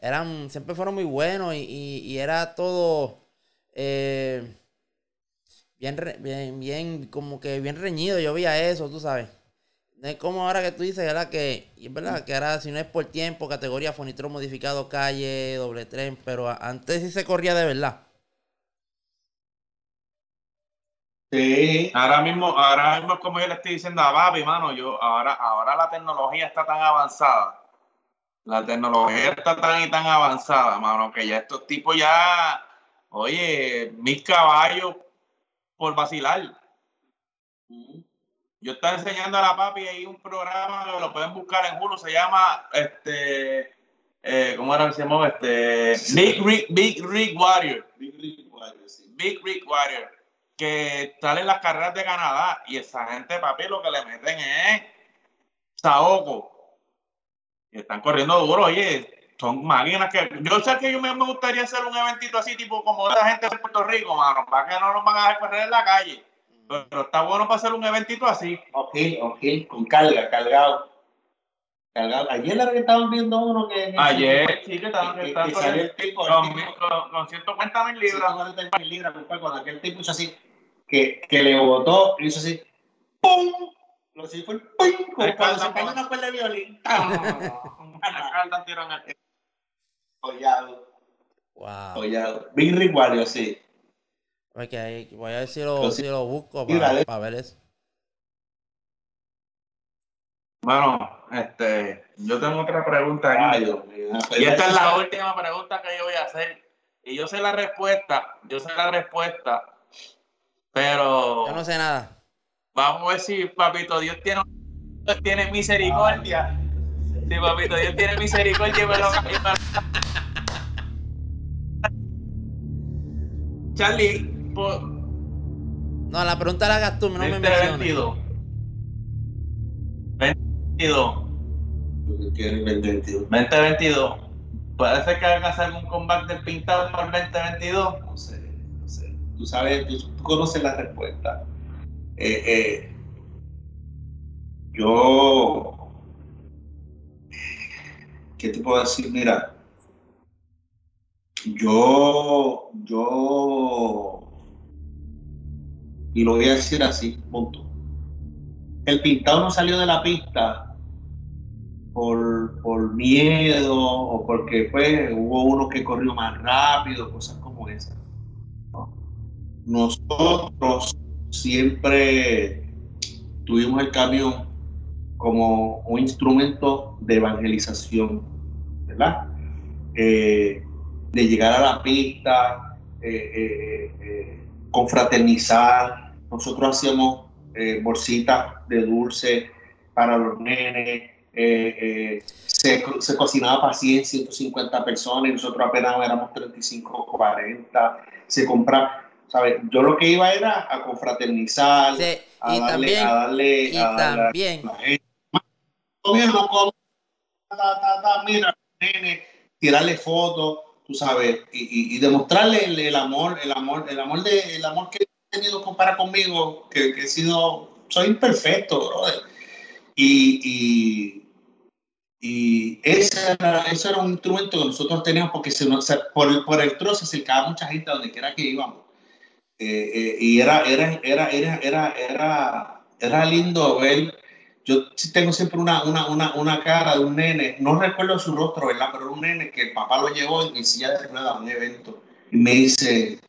eran, siempre fueron muy buenos y, y, era todo eh, bien, bien, bien, como que bien reñido. Yo veía eso, tú sabes. No es como ahora que tú dices, ¿verdad? Que, es verdad que ahora si no es por tiempo, categoría fonitro modificado, calle, doble tren, pero antes sí se corría de verdad. Sí. Ahora mismo, ahora mismo como yo le estoy diciendo a Babi, mano, yo ahora, ahora la tecnología está tan avanzada. La tecnología está tan y tan avanzada, mano, que ya estos tipos ya, oye, mis caballos por vacilar. Yo estaba enseñando a la papi ahí un programa que lo pueden buscar en Hulu, se llama este eh, ¿cómo era que se llamaba? Este Big Rick, Big Rick Warrior. Big Rick Warrior, sí. Big Rick Warrior. Que sale en las carreras de Canadá y esa gente, papi, lo que le meten es saoco. Y están corriendo duro, oye, son máquinas que. Yo sé que yo me gustaría hacer un eventito así, tipo como esa gente de Puerto Rico, mano, para que no nos van a dejar correr en la calle. Pero está bueno para hacer un eventito así. Ok, ok, con carga, cargado. cargado. Ayer era que estaban viendo uno que. Ayer, sí, que estaban que, que, salió el tipo, con, con, con 150 mil libras. 150 mil libras, cuando aquel tipo hizo así, que, que le botó, hizo así, ¡pum! Lo sí fue ¡pum! Como cuando se cae una cuerda de violín. Acá el. Collado. Wow. Collado. Big Rick Wario, sí. Okay, voy a ver si lo, si lo busco para, para, ver eso. Bueno, este, yo tengo otra pregunta aquí. y esta es la última pregunta que yo voy a hacer. Y yo sé la respuesta, yo sé la respuesta, pero... Yo no sé nada. Vamos a ver si Papito Dios tiene, tiene misericordia. Si Papito Dios tiene misericordia, me lo... Charlie, no, la pregunta la hagas tú, no me menciones. 22. 22. 2022. 2022. ¿Puede ser que hagas algún comeback del pintado para el 2022? No sé, no sé. Tú sabes, tú, conoces la respuesta. Eh, eh, yo. ¿Qué te puedo decir? Mira, yo, yo y lo voy a decir así, punto. El pintado no salió de la pista por, por miedo o porque pues, hubo uno que corrió más rápido, cosas como esas. Nosotros siempre tuvimos el camión como un instrumento de evangelización. Eh, de llegar a la pista, eh, eh, confraternizar, nosotros hacíamos bolsitas de dulce para los nenes. Se, cocinaba para 100, 150 personas nosotros apenas éramos 35, 40. Se compraba, ¿sabes? Yo lo que iba era a confraternizar, sí, a, darle, también, a darle, y a darle también. a la gente. mira, nene, tirarle fotos, tú sabes, y, y, demostrarle el, el, amor, el amor, el amor de, el amor que tenido compara conmigo, que, he sido, soy imperfecto, brother. Y, y, y ese, era, ese, era, un instrumento que nosotros teníamos porque se nos, por, por, el trozo se acercaba mucha gente a donde quiera que íbamos. Eh, eh, y era, era, era, era, era, era, lindo ver. Yo tengo siempre una, una, una, una, cara de un nene, no recuerdo su rostro, ¿verdad? Pero un nene que el papá lo llevó en silla de ruedas a un evento y me dice,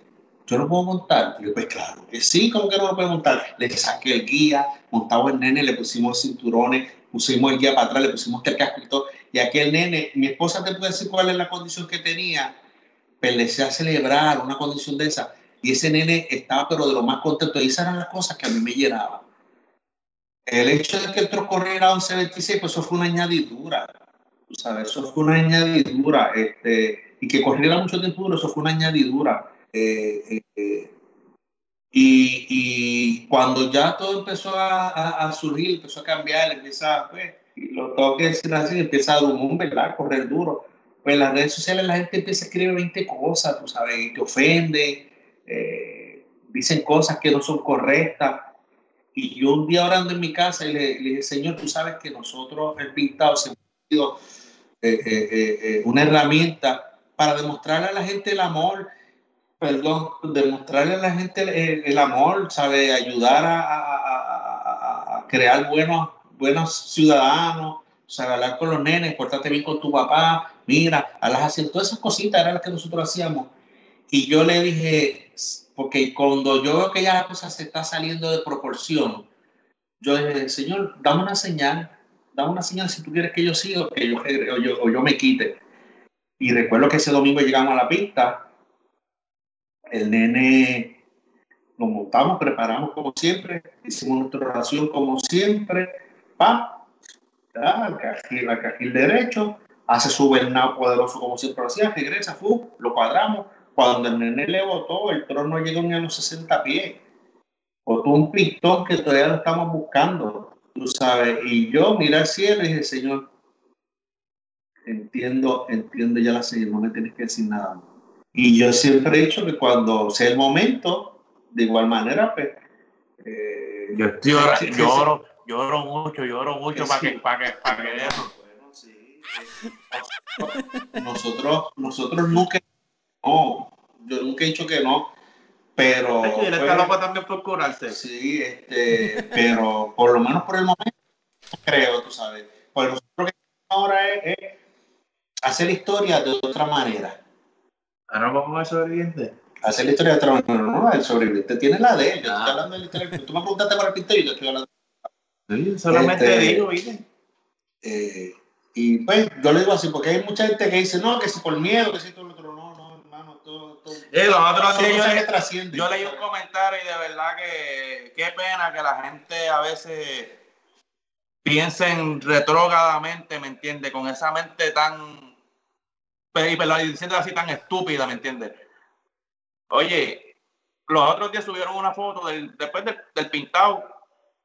yo no puedo montar. yo, pues claro que sí, como que no lo puedo montar. Le saqué el guía, montaba el nene, le pusimos cinturones, pusimos el guía para atrás, le pusimos el casco y. Y aquel nene, mi esposa te puede decir cuál es la condición que tenía, pero le a celebrar una condición de esa. Y ese nene estaba, pero de lo más contento. Y esas eran las cosas que a mí me llenaban. el hecho de que el truck corriera a 11.26, pues eso fue una añadidura. Sabes, eso fue una añadidura. Este, y que corriera mucho tiempo duro, eso fue una añadidura. Eh, eh, y, y, cuando ya todo empezó a, a, a, surgir, empezó a cambiar, empieza, pues, y lo tengo que decir así, empieza a un ¿verdad? Correr duro. Pues en las redes sociales la gente empieza a escribir 20 cosas, tú sabes, y te ofende, eh, dicen cosas que no son correctas. Y yo un día orando en mi casa y le, dije, Señor, tú sabes que nosotros, el pintado, se ha sido eh, eh, una herramienta para demostrarle a la gente el amor perdón, demostrarle a la gente el, amor, ¿sabe? Ayudar a, crear buenos, buenos ciudadanos, ¿sabe? Hablar con los nenes, portarte bien con tu papá, mira, a las todas esas cositas eran las que nosotros hacíamos. Y yo le dije, porque cuando yo veo que ya la cosa se está saliendo de proporción, yo dije, Señor, dame una señal, dame una señal si tú quieres que yo siga o que yo, o yo, o yo me quite. Y recuerdo que ese domingo llegamos a la pista el nene nos montamos, preparamos como siempre, hicimos nuestra oración como siempre, pa, al cajil, derecho, hace su vernado poderoso como siempre lo hacía, regresa, fu, lo cuadramos. Cuando el nene le botó, el trono no llegó ni a los 60 pies. Botó un pistón que todavía lo estamos buscando, tú sabes. Y yo miré al cielo y dije, Señor, entiendo, entiendo ya la señal, no me tienes que decir nada más. Y yo siempre he dicho que cuando sea el momento, de igual manera, pues. Eh, yo estoy llora, lloro, lloro mucho, lloro mucho para que, para que, para que eso. Bueno, sí. nosotros, nosotros nunca. No, yo nunca he dicho que no, pero. Que él está loco también por curarse. Sí, este, pero por lo menos por el momento, creo, tú sabes. Pues nosotros lo que ahora es, es hacer historia de otra manera. Ahora vamos al sobreviviente. Hacer la historia de otra manera. No, no, el sobreviviente tiene la de él. Yo ah. estoy hablando de la historia. Tú me preguntaste por el pintor y yo estoy hablando. Sí, solamente este, digo, ¿viste? Eh, y pues yo le digo así, porque hay mucha gente que dice, no, que si por miedo, que si todo lo otro, no, no, hermano, todo. todo eh, los otros días yo, le, yo leí un comentario y de verdad que qué pena que la gente a veces piensen retrógradamente, ¿me entiende? Con esa mente tan y, diciendo así tan estúpida, ¿me entiendes? Oye, los otros días subieron una foto del, después del, del pintado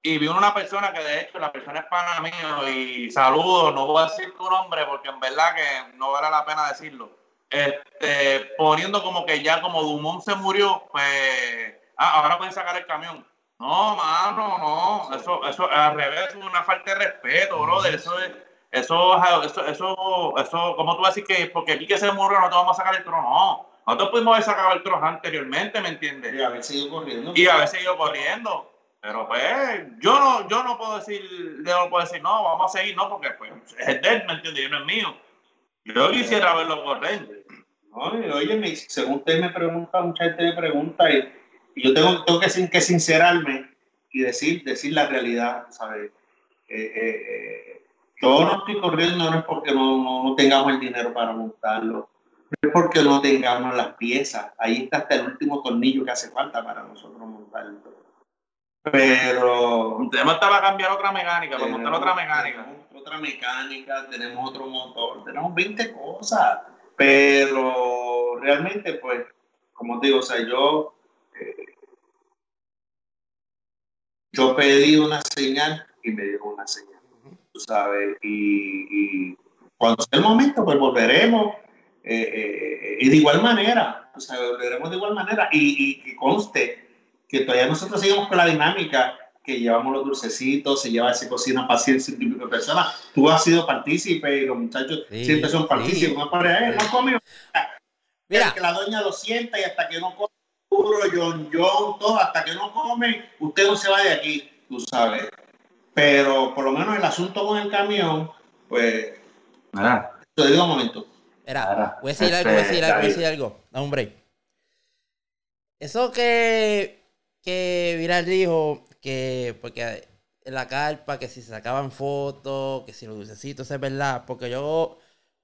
y vi una persona que de hecho la persona es pana mío y saludo, no voy a decir tu nombre porque en verdad que no vale la pena decirlo. Este, poniendo como que ya como Dumont se murió, pues ah, ahora pueden sacar el camión. No, mano, no, eso, eso al revés es una falta de respeto, brother, eso es eso, eso, eso, eso, ¿cómo tú vas a decir que porque aquí que se murió no te vamos a sacar el trono? No, nosotros pudimos haber sacado el trono anteriormente, ¿me entiendes? Y haber seguido corriendo. Y haber seguido corriendo. Pero pues, yo no, yo no puedo decir, yo no puedo decir, no, vamos a seguir, no, porque pues es de él, ¿me entiendes? Yo no es mío. Yo quisiera verlo correr. No, oye, según usted me pregunta, mucha gente me pregunta, y, y yo tengo, tengo que, que sincerarme y decir, decir la realidad, ¿sabes? Eh, eh, eh, yo no estoy corriendo no es porque no, no, no, tengamos el dinero para montarlo, no es porque no tengamos las piezas. Ahí está hasta el último tornillo que hace falta para nosotros montarlo. Pero. Tenemos para cambiar otra mecánica, para montar otra mecánica. Otra mecánica, tenemos otro motor, tenemos 20 cosas. Pero realmente, pues, como te digo, o sea, yo. Eh, yo pedí una señal y me dio una señal tú sabes, y, y, cuando sea el momento, pues volveremos. Eh, eh, y de igual manera, o sea, volveremos de igual manera. Y, y que conste que todavía nosotros seguimos con la dinámica que llevamos los dulcecitos, se lleva, se cocina para 100 de personas. Tú has sido partícipe y los muchachos sí, siempre son partícipes. Sí. No, eh, no come. Mira. Que la doña lo sienta y hasta que no come puro, John John, todo, hasta que no come, usted no se va de aquí, tú sabes. Pero por lo menos el asunto con el camión, pues. Mira. Te digo un momento. Mira, voy a decir algo, voy a decir algo, voy a decir algo. Break. Eso que, que Viral dijo, que porque en la carpa, que si se sacaban fotos, que si los dulcecitos, es verdad. Porque yo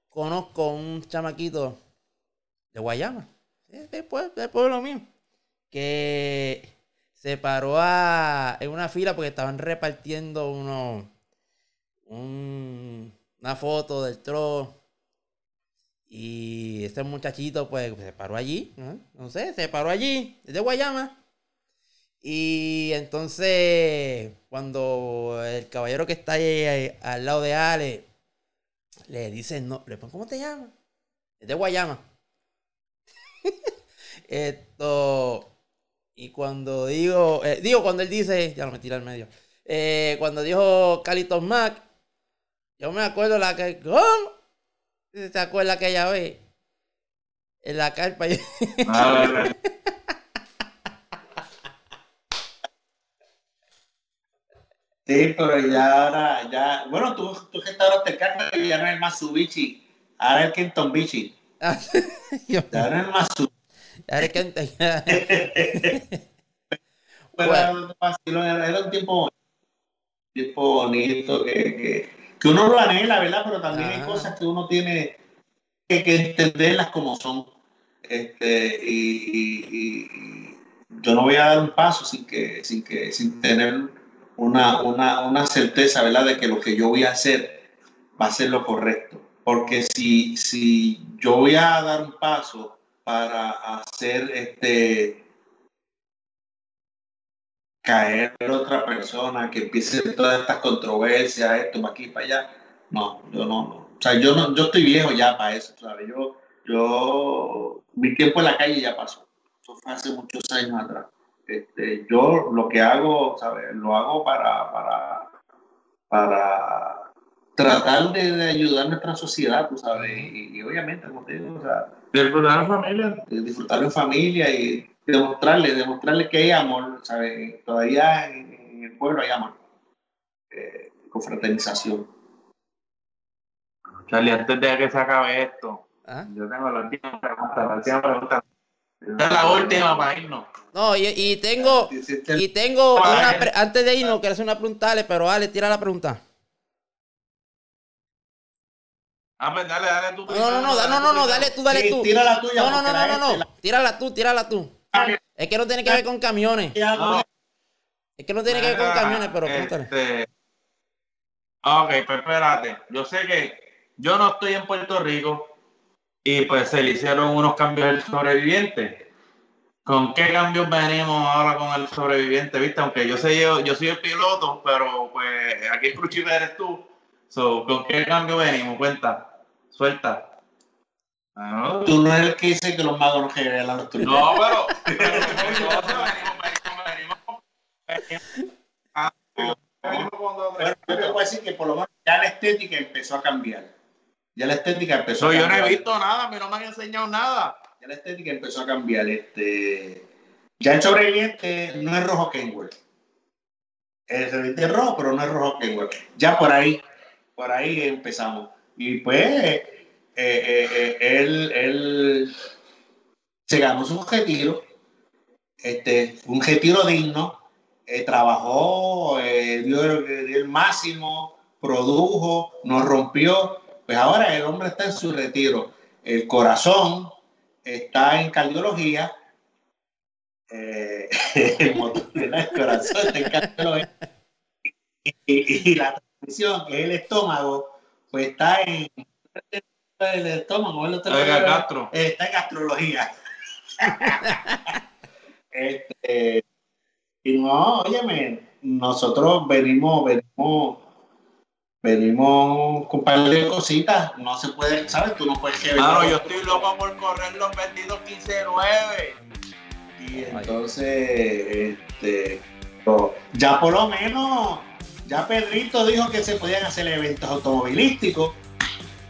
conozco un chamaquito de Guayama, después del pueblo mío, que se paró a, en una fila porque estaban repartiendo uno, un- una foto del tro. Y este muchachito, pues, se paró allí. ¿no? No sé, se paró allí, es de Guayama. Y entonces, cuando el caballero que está ahí, al lado de Ale le dice, no, le pone, ¿cómo te llamas? Es de Guayama. Esto. Y cuando digo, eh, digo, cuando él dice, ya lo metí al medio. Eh, cuando dijo Calitos Mac, yo me acuerdo la que, ¿cómo? ¿Se acuerda aquella vez? En la carpa. Ah, Sí, pero ya ahora, ya, bueno, tú, tú restauraste el carro y ya no es el Matsubishi, ahora es el Kenton Bichi. Yo- Ya no es el Matsubishi. ahora es que- Pero Bueno. era un tiempo, tiempo bonito que, que, que uno lo anhela, ¿verdad? Pero también hay cosas que uno tiene que, que entenderlas como son. Este, y- y yo no voy a dar un paso sin que, sin que, sin tener una, una, una certeza, ¿verdad? De que lo que yo voy a hacer va a ser lo correcto. Porque si, si yo voy a dar un paso para hacer este caer otra persona, que empiece todas estas controversias, esto, para aquí, para allá. No, yo no, no. O sea, yo no, yo estoy viejo ya para eso, ¿sabes? Yo, yo, mi tiempo en la calle ya pasó. Eso fue hace muchos años atrás. Este, yo lo que hago, ¿sabes? Lo hago para, para, para tratar de, de ayudar a nuestra sociedad, tú sabes, y, y obviamente, como te digo, o sea, Disfrutar en familia. de disfrutarlo en familia y demostrarle, demostrarle que hay amor, ¿sabes? Todavía en, en el pueblo hay amor, eh, con fraternización. Charlie, antes de que se acabe esto, ¿Ah? yo tengo la última pregunta. La última pregunta. Esta es la última para irnos. No, y, y tengo, y tengo una, antes de irnos, quiero hacer una pregunta, Ale, pero Ale, tira la pregunta. Ah, pues dale, dale tú. No, no, no, da- no, no, no, dale tú, dale Sí, tú. tira la tuya, No, no, no, no, no, no. Tírala tú, tírala tú. Es que no tiene que ver con camiones. Es que no tiene que ver con camiones, pero pregúntale. Este... Ok, pues espérate. Yo sé que yo no estoy en Puerto Rico y pues se le hicieron unos cambios al sobreviviente. ¿Con qué cambios venimos ahora con el sobreviviente? ¿Viste? Aunque yo soy, yo, yo soy el piloto, pero pues aquí el crucifer eres tú. So, ¿Con qué cambio venimos? Cuenta. Suelta. Ah, no, Tú no eres el que dice que los magos no revelan tuyos. no, pero, pero venimos, venimos, venimos. Ah, Bueno, yo te puedo decir que por lo menos ya la estética empezó a cambiar. Ya la estética empezó No, a yo no cambiar. he visto nada, a mí no me han enseñado nada. Ya la estética empezó a cambiar. Este, ya el sobreviviente no es rojo Kenworth. El sobreviviente es rojo, pero no es rojo Kenworth. Ya por ahí, por ahí empezamos. Y pues, eh, eh, eh, él, él se ganó su retiro. Este, un retiro digno. eh, trabajó, eh, dio, dio el máximo, produjo, nos rompió. Pues ahora el hombre está en su retiro. El corazón está en cardiología. eh, el motor del corazón está en cardiología. Y, y- y la transmisión, que es el estómago, pues está en el estómago, el otro- Oiga, está en astrología. Este, y no, óyeme, nosotros venimos, venimos, venimos con un par de cositas, no se puede, ¿sabes? Tú no puedes que Claro, yo estoy loco por correr los vendidos 15-9. Y entonces, este, ya por lo menos, ya Pedrito dijo que se podían hacer eventos automovilísticos.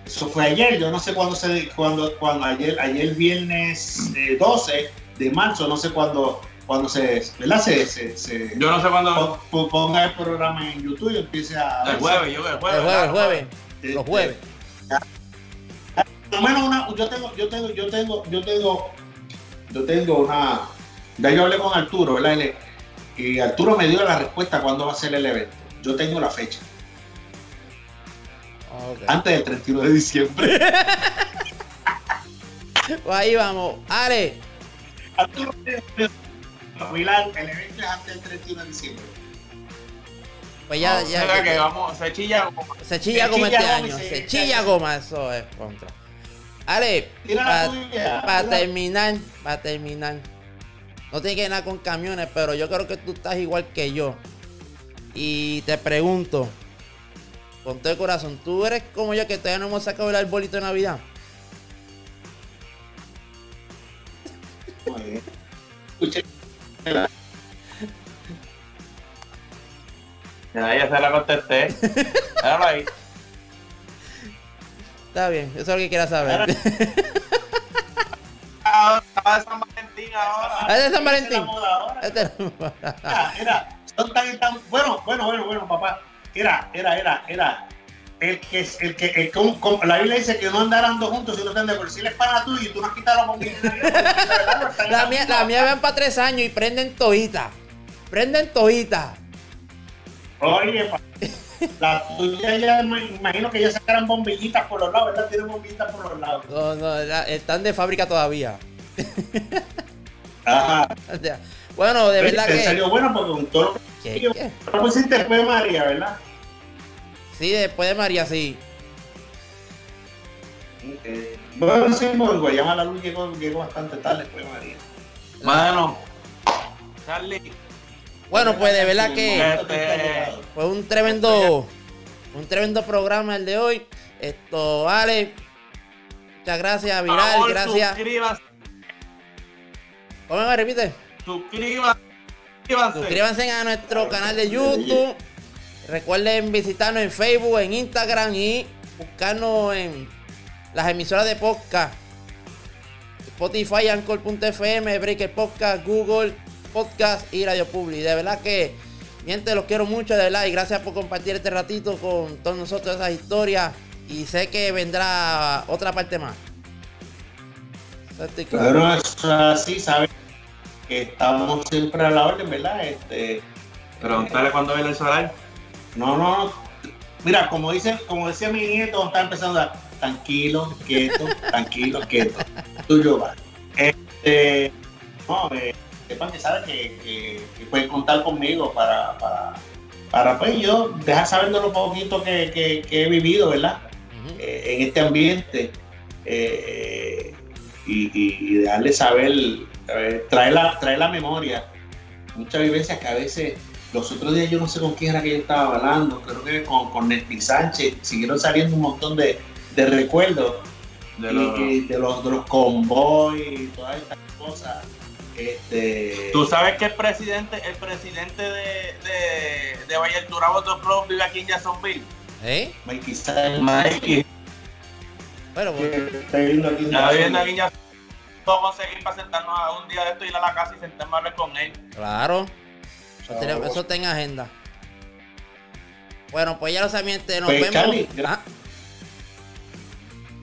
Eso fue ayer, yo no sé cuándo se, cuando, cuando ayer, ayer viernes eh, 12 de marzo, no sé cuándo, cuándo se, ¿verdad? Se, se, se- Yo no sé cuándo. pon- pon- ponga el programa en YouTube y empiece a. El jueves, yo el El jueves. jueves, el jueves, Este, los jueves. Por lo menos una, yo tengo, yo tengo, yo tengo, yo tengo, yo tengo una. Ya yo hablé con Arturo, ¿verdad? Y, le- y Arturo me dio la respuesta cuándo va a ser el evento. Yo tengo la fecha, Ok. antes del 31 de diciembre. Pues ahí vamos. Ale, Arturo Milán, el evento es antes del 31 de diciembre. Pues ya, O ya. sea que ya- vamos, se chilla como- Se chilla Se chilla este goma año. se- Se chilla goma, eso es contra. Ale, para tira. terminar, para terminar. No tiene que ver nada con camiones, pero yo creo que tú estás igual que yo. Y te pregunto, con todo el corazón, ¿tú eres como yo que todavía no hemos sacado el arbolito de Navidad? Escuché. Ya, se la contesté. Déjalo ahí. Está bien, eso es lo que quieras saber. Ah, Estaba de San Valentín ahora. Ah, es de San Valentín. Es la moda ahora. Mira, era, son tan, tan, bueno, bueno, bueno, bueno, papá. Era, era, era, era. El que, el que, el que un- como la Biblia dice que no andarán dos juntos si no están de por si él es pana tuyo y tú no has quitado la mía, la mía van para tres años y prenden toita. Prenden toita. Oye, pa- la tuya ya me imagino que ya sacarán bombillitas por los lados, ¿verdad? Tienen bombillitas por los lados. No, no, están de fábrica todavía. Ajá. Bueno, de verdad que. serio, bueno, porque con todo lo que pusiste después de María, ¿verdad? Sí, después de María, sí. Eh, bueno, sí, porque Guayama la luz llegó, llegó bastante tarde después de María. Mano, Charlie, Bueno, pues de verdad que Este- fue un tremendo, un tremendo programa el de hoy. Esto, Ale, muchas gracias, Viral, favor, gracias. Suscríbase, ¿Cómo me repite? suscríbase. Suscríbanse a nuestro canal de YouTube. Recuerden visitarnos en Facebook, en Instagram y buscarnos en las emisoras de podcast. Spotify, Anchor.fm, Breaker Podcast, Google Podcast y Radio Public. De verdad que, gente, los quiero mucho, de verdad. Y gracias por compartir este ratito con todos nosotros esas historias. Y sé que vendrá otra parte más. Claro. Eso es así, sabes que estamos siempre a la orden, ¿verdad? Este, Pregúntale cuándo viene el solar. No, no, no. Mira, como dice, como decía mi nieto, está empezando a tranquilo, quieto, tranquilo, quieto. Tuyo va. Este, no, eh, sepan que saben que, que, que pueden contar conmigo para, para, para pues yo dejar sabiendo lo poquito que, que, que he vivido, ¿verdad? Eh, en este ambiente eh, y, y- y dejarle saber, eh, traer, la, traer la memoria, muchas vivencias que a veces, los otros días yo no sé con quién era que yo estaba hablando, creo que con, con Sánchez, siguieron saliendo un montón de, de recuerdos De y- los- y de, los, de los convoys y todas estas cosas. Este, Tú sabes que el presidente, el presidente de, de, de Valle Club vive aquí en Jacksonville. ¿Eh? Mikey Sánchez, Mikey. Bueno, pues, está viviendo aquí en Jacksonville. Vamos a conseguir para sentarnos a un día de esto, ir a la casa y sentarme a hablar con él. claro. Eso, tenemos- eso está en agenda. Bueno, pues ya lo saben, gente, nos Pues, vemos. Charlie, Ah,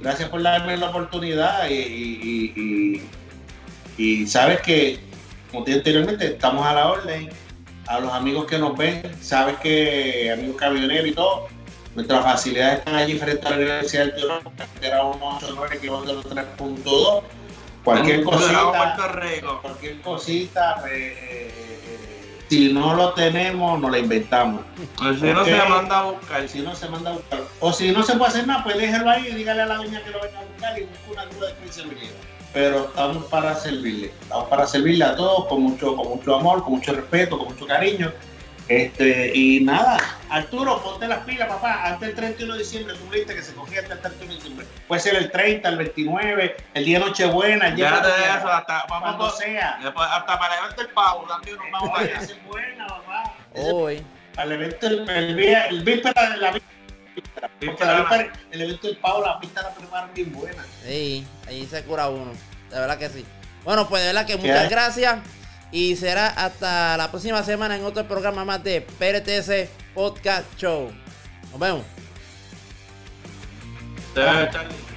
gracias por darme la oportunidad y, y- y- y- y sabes que, como te dije anteriormente, estamos a la orden. A los amigos que nos ven, sabes que amigos camioneros y todo, nuestras facilidades están allí frente a la Universidad del Tío carretera 189 kilómetros 3.2. Cualquier cosita, cualquier cosita, pues, eh, eh, si no lo tenemos, nos la inventamos. Pues si no se manda a buscar. Si no se manda a buscar. O si no se puede hacer nada, pues déjelo ahí y dígale a la doña que lo venga a buscar y busque una se lo lleva. Pero estamos para servirle. Estamos para servirle a todos con mucho, con mucho amor, con mucho respeto, con mucho cariño. Este, y nada, Arturo, ponte las pilas, papá. Antes del 31 de diciembre, tú dijiste que se cogía hasta el 31 de diciembre. Puede ser el 30, el 29, el día de Nochebuena, el día de eso, hasta, vamos, cuando sea. después, hasta para levante el pavo, también nos vamos allá. es buena, papá. hoy. Al evento, el, el, día- el víspera de la víspera. Porque el evento del pavo, la pista la prepararon bien buena. Sí, ahí se cura uno. De verdad que sí. Bueno, pues de verdad que muchas ¿Qué? gracias. Y será hasta la próxima semana en otro programa más de PRTS Podcast Show. Nos vemos. Charlie.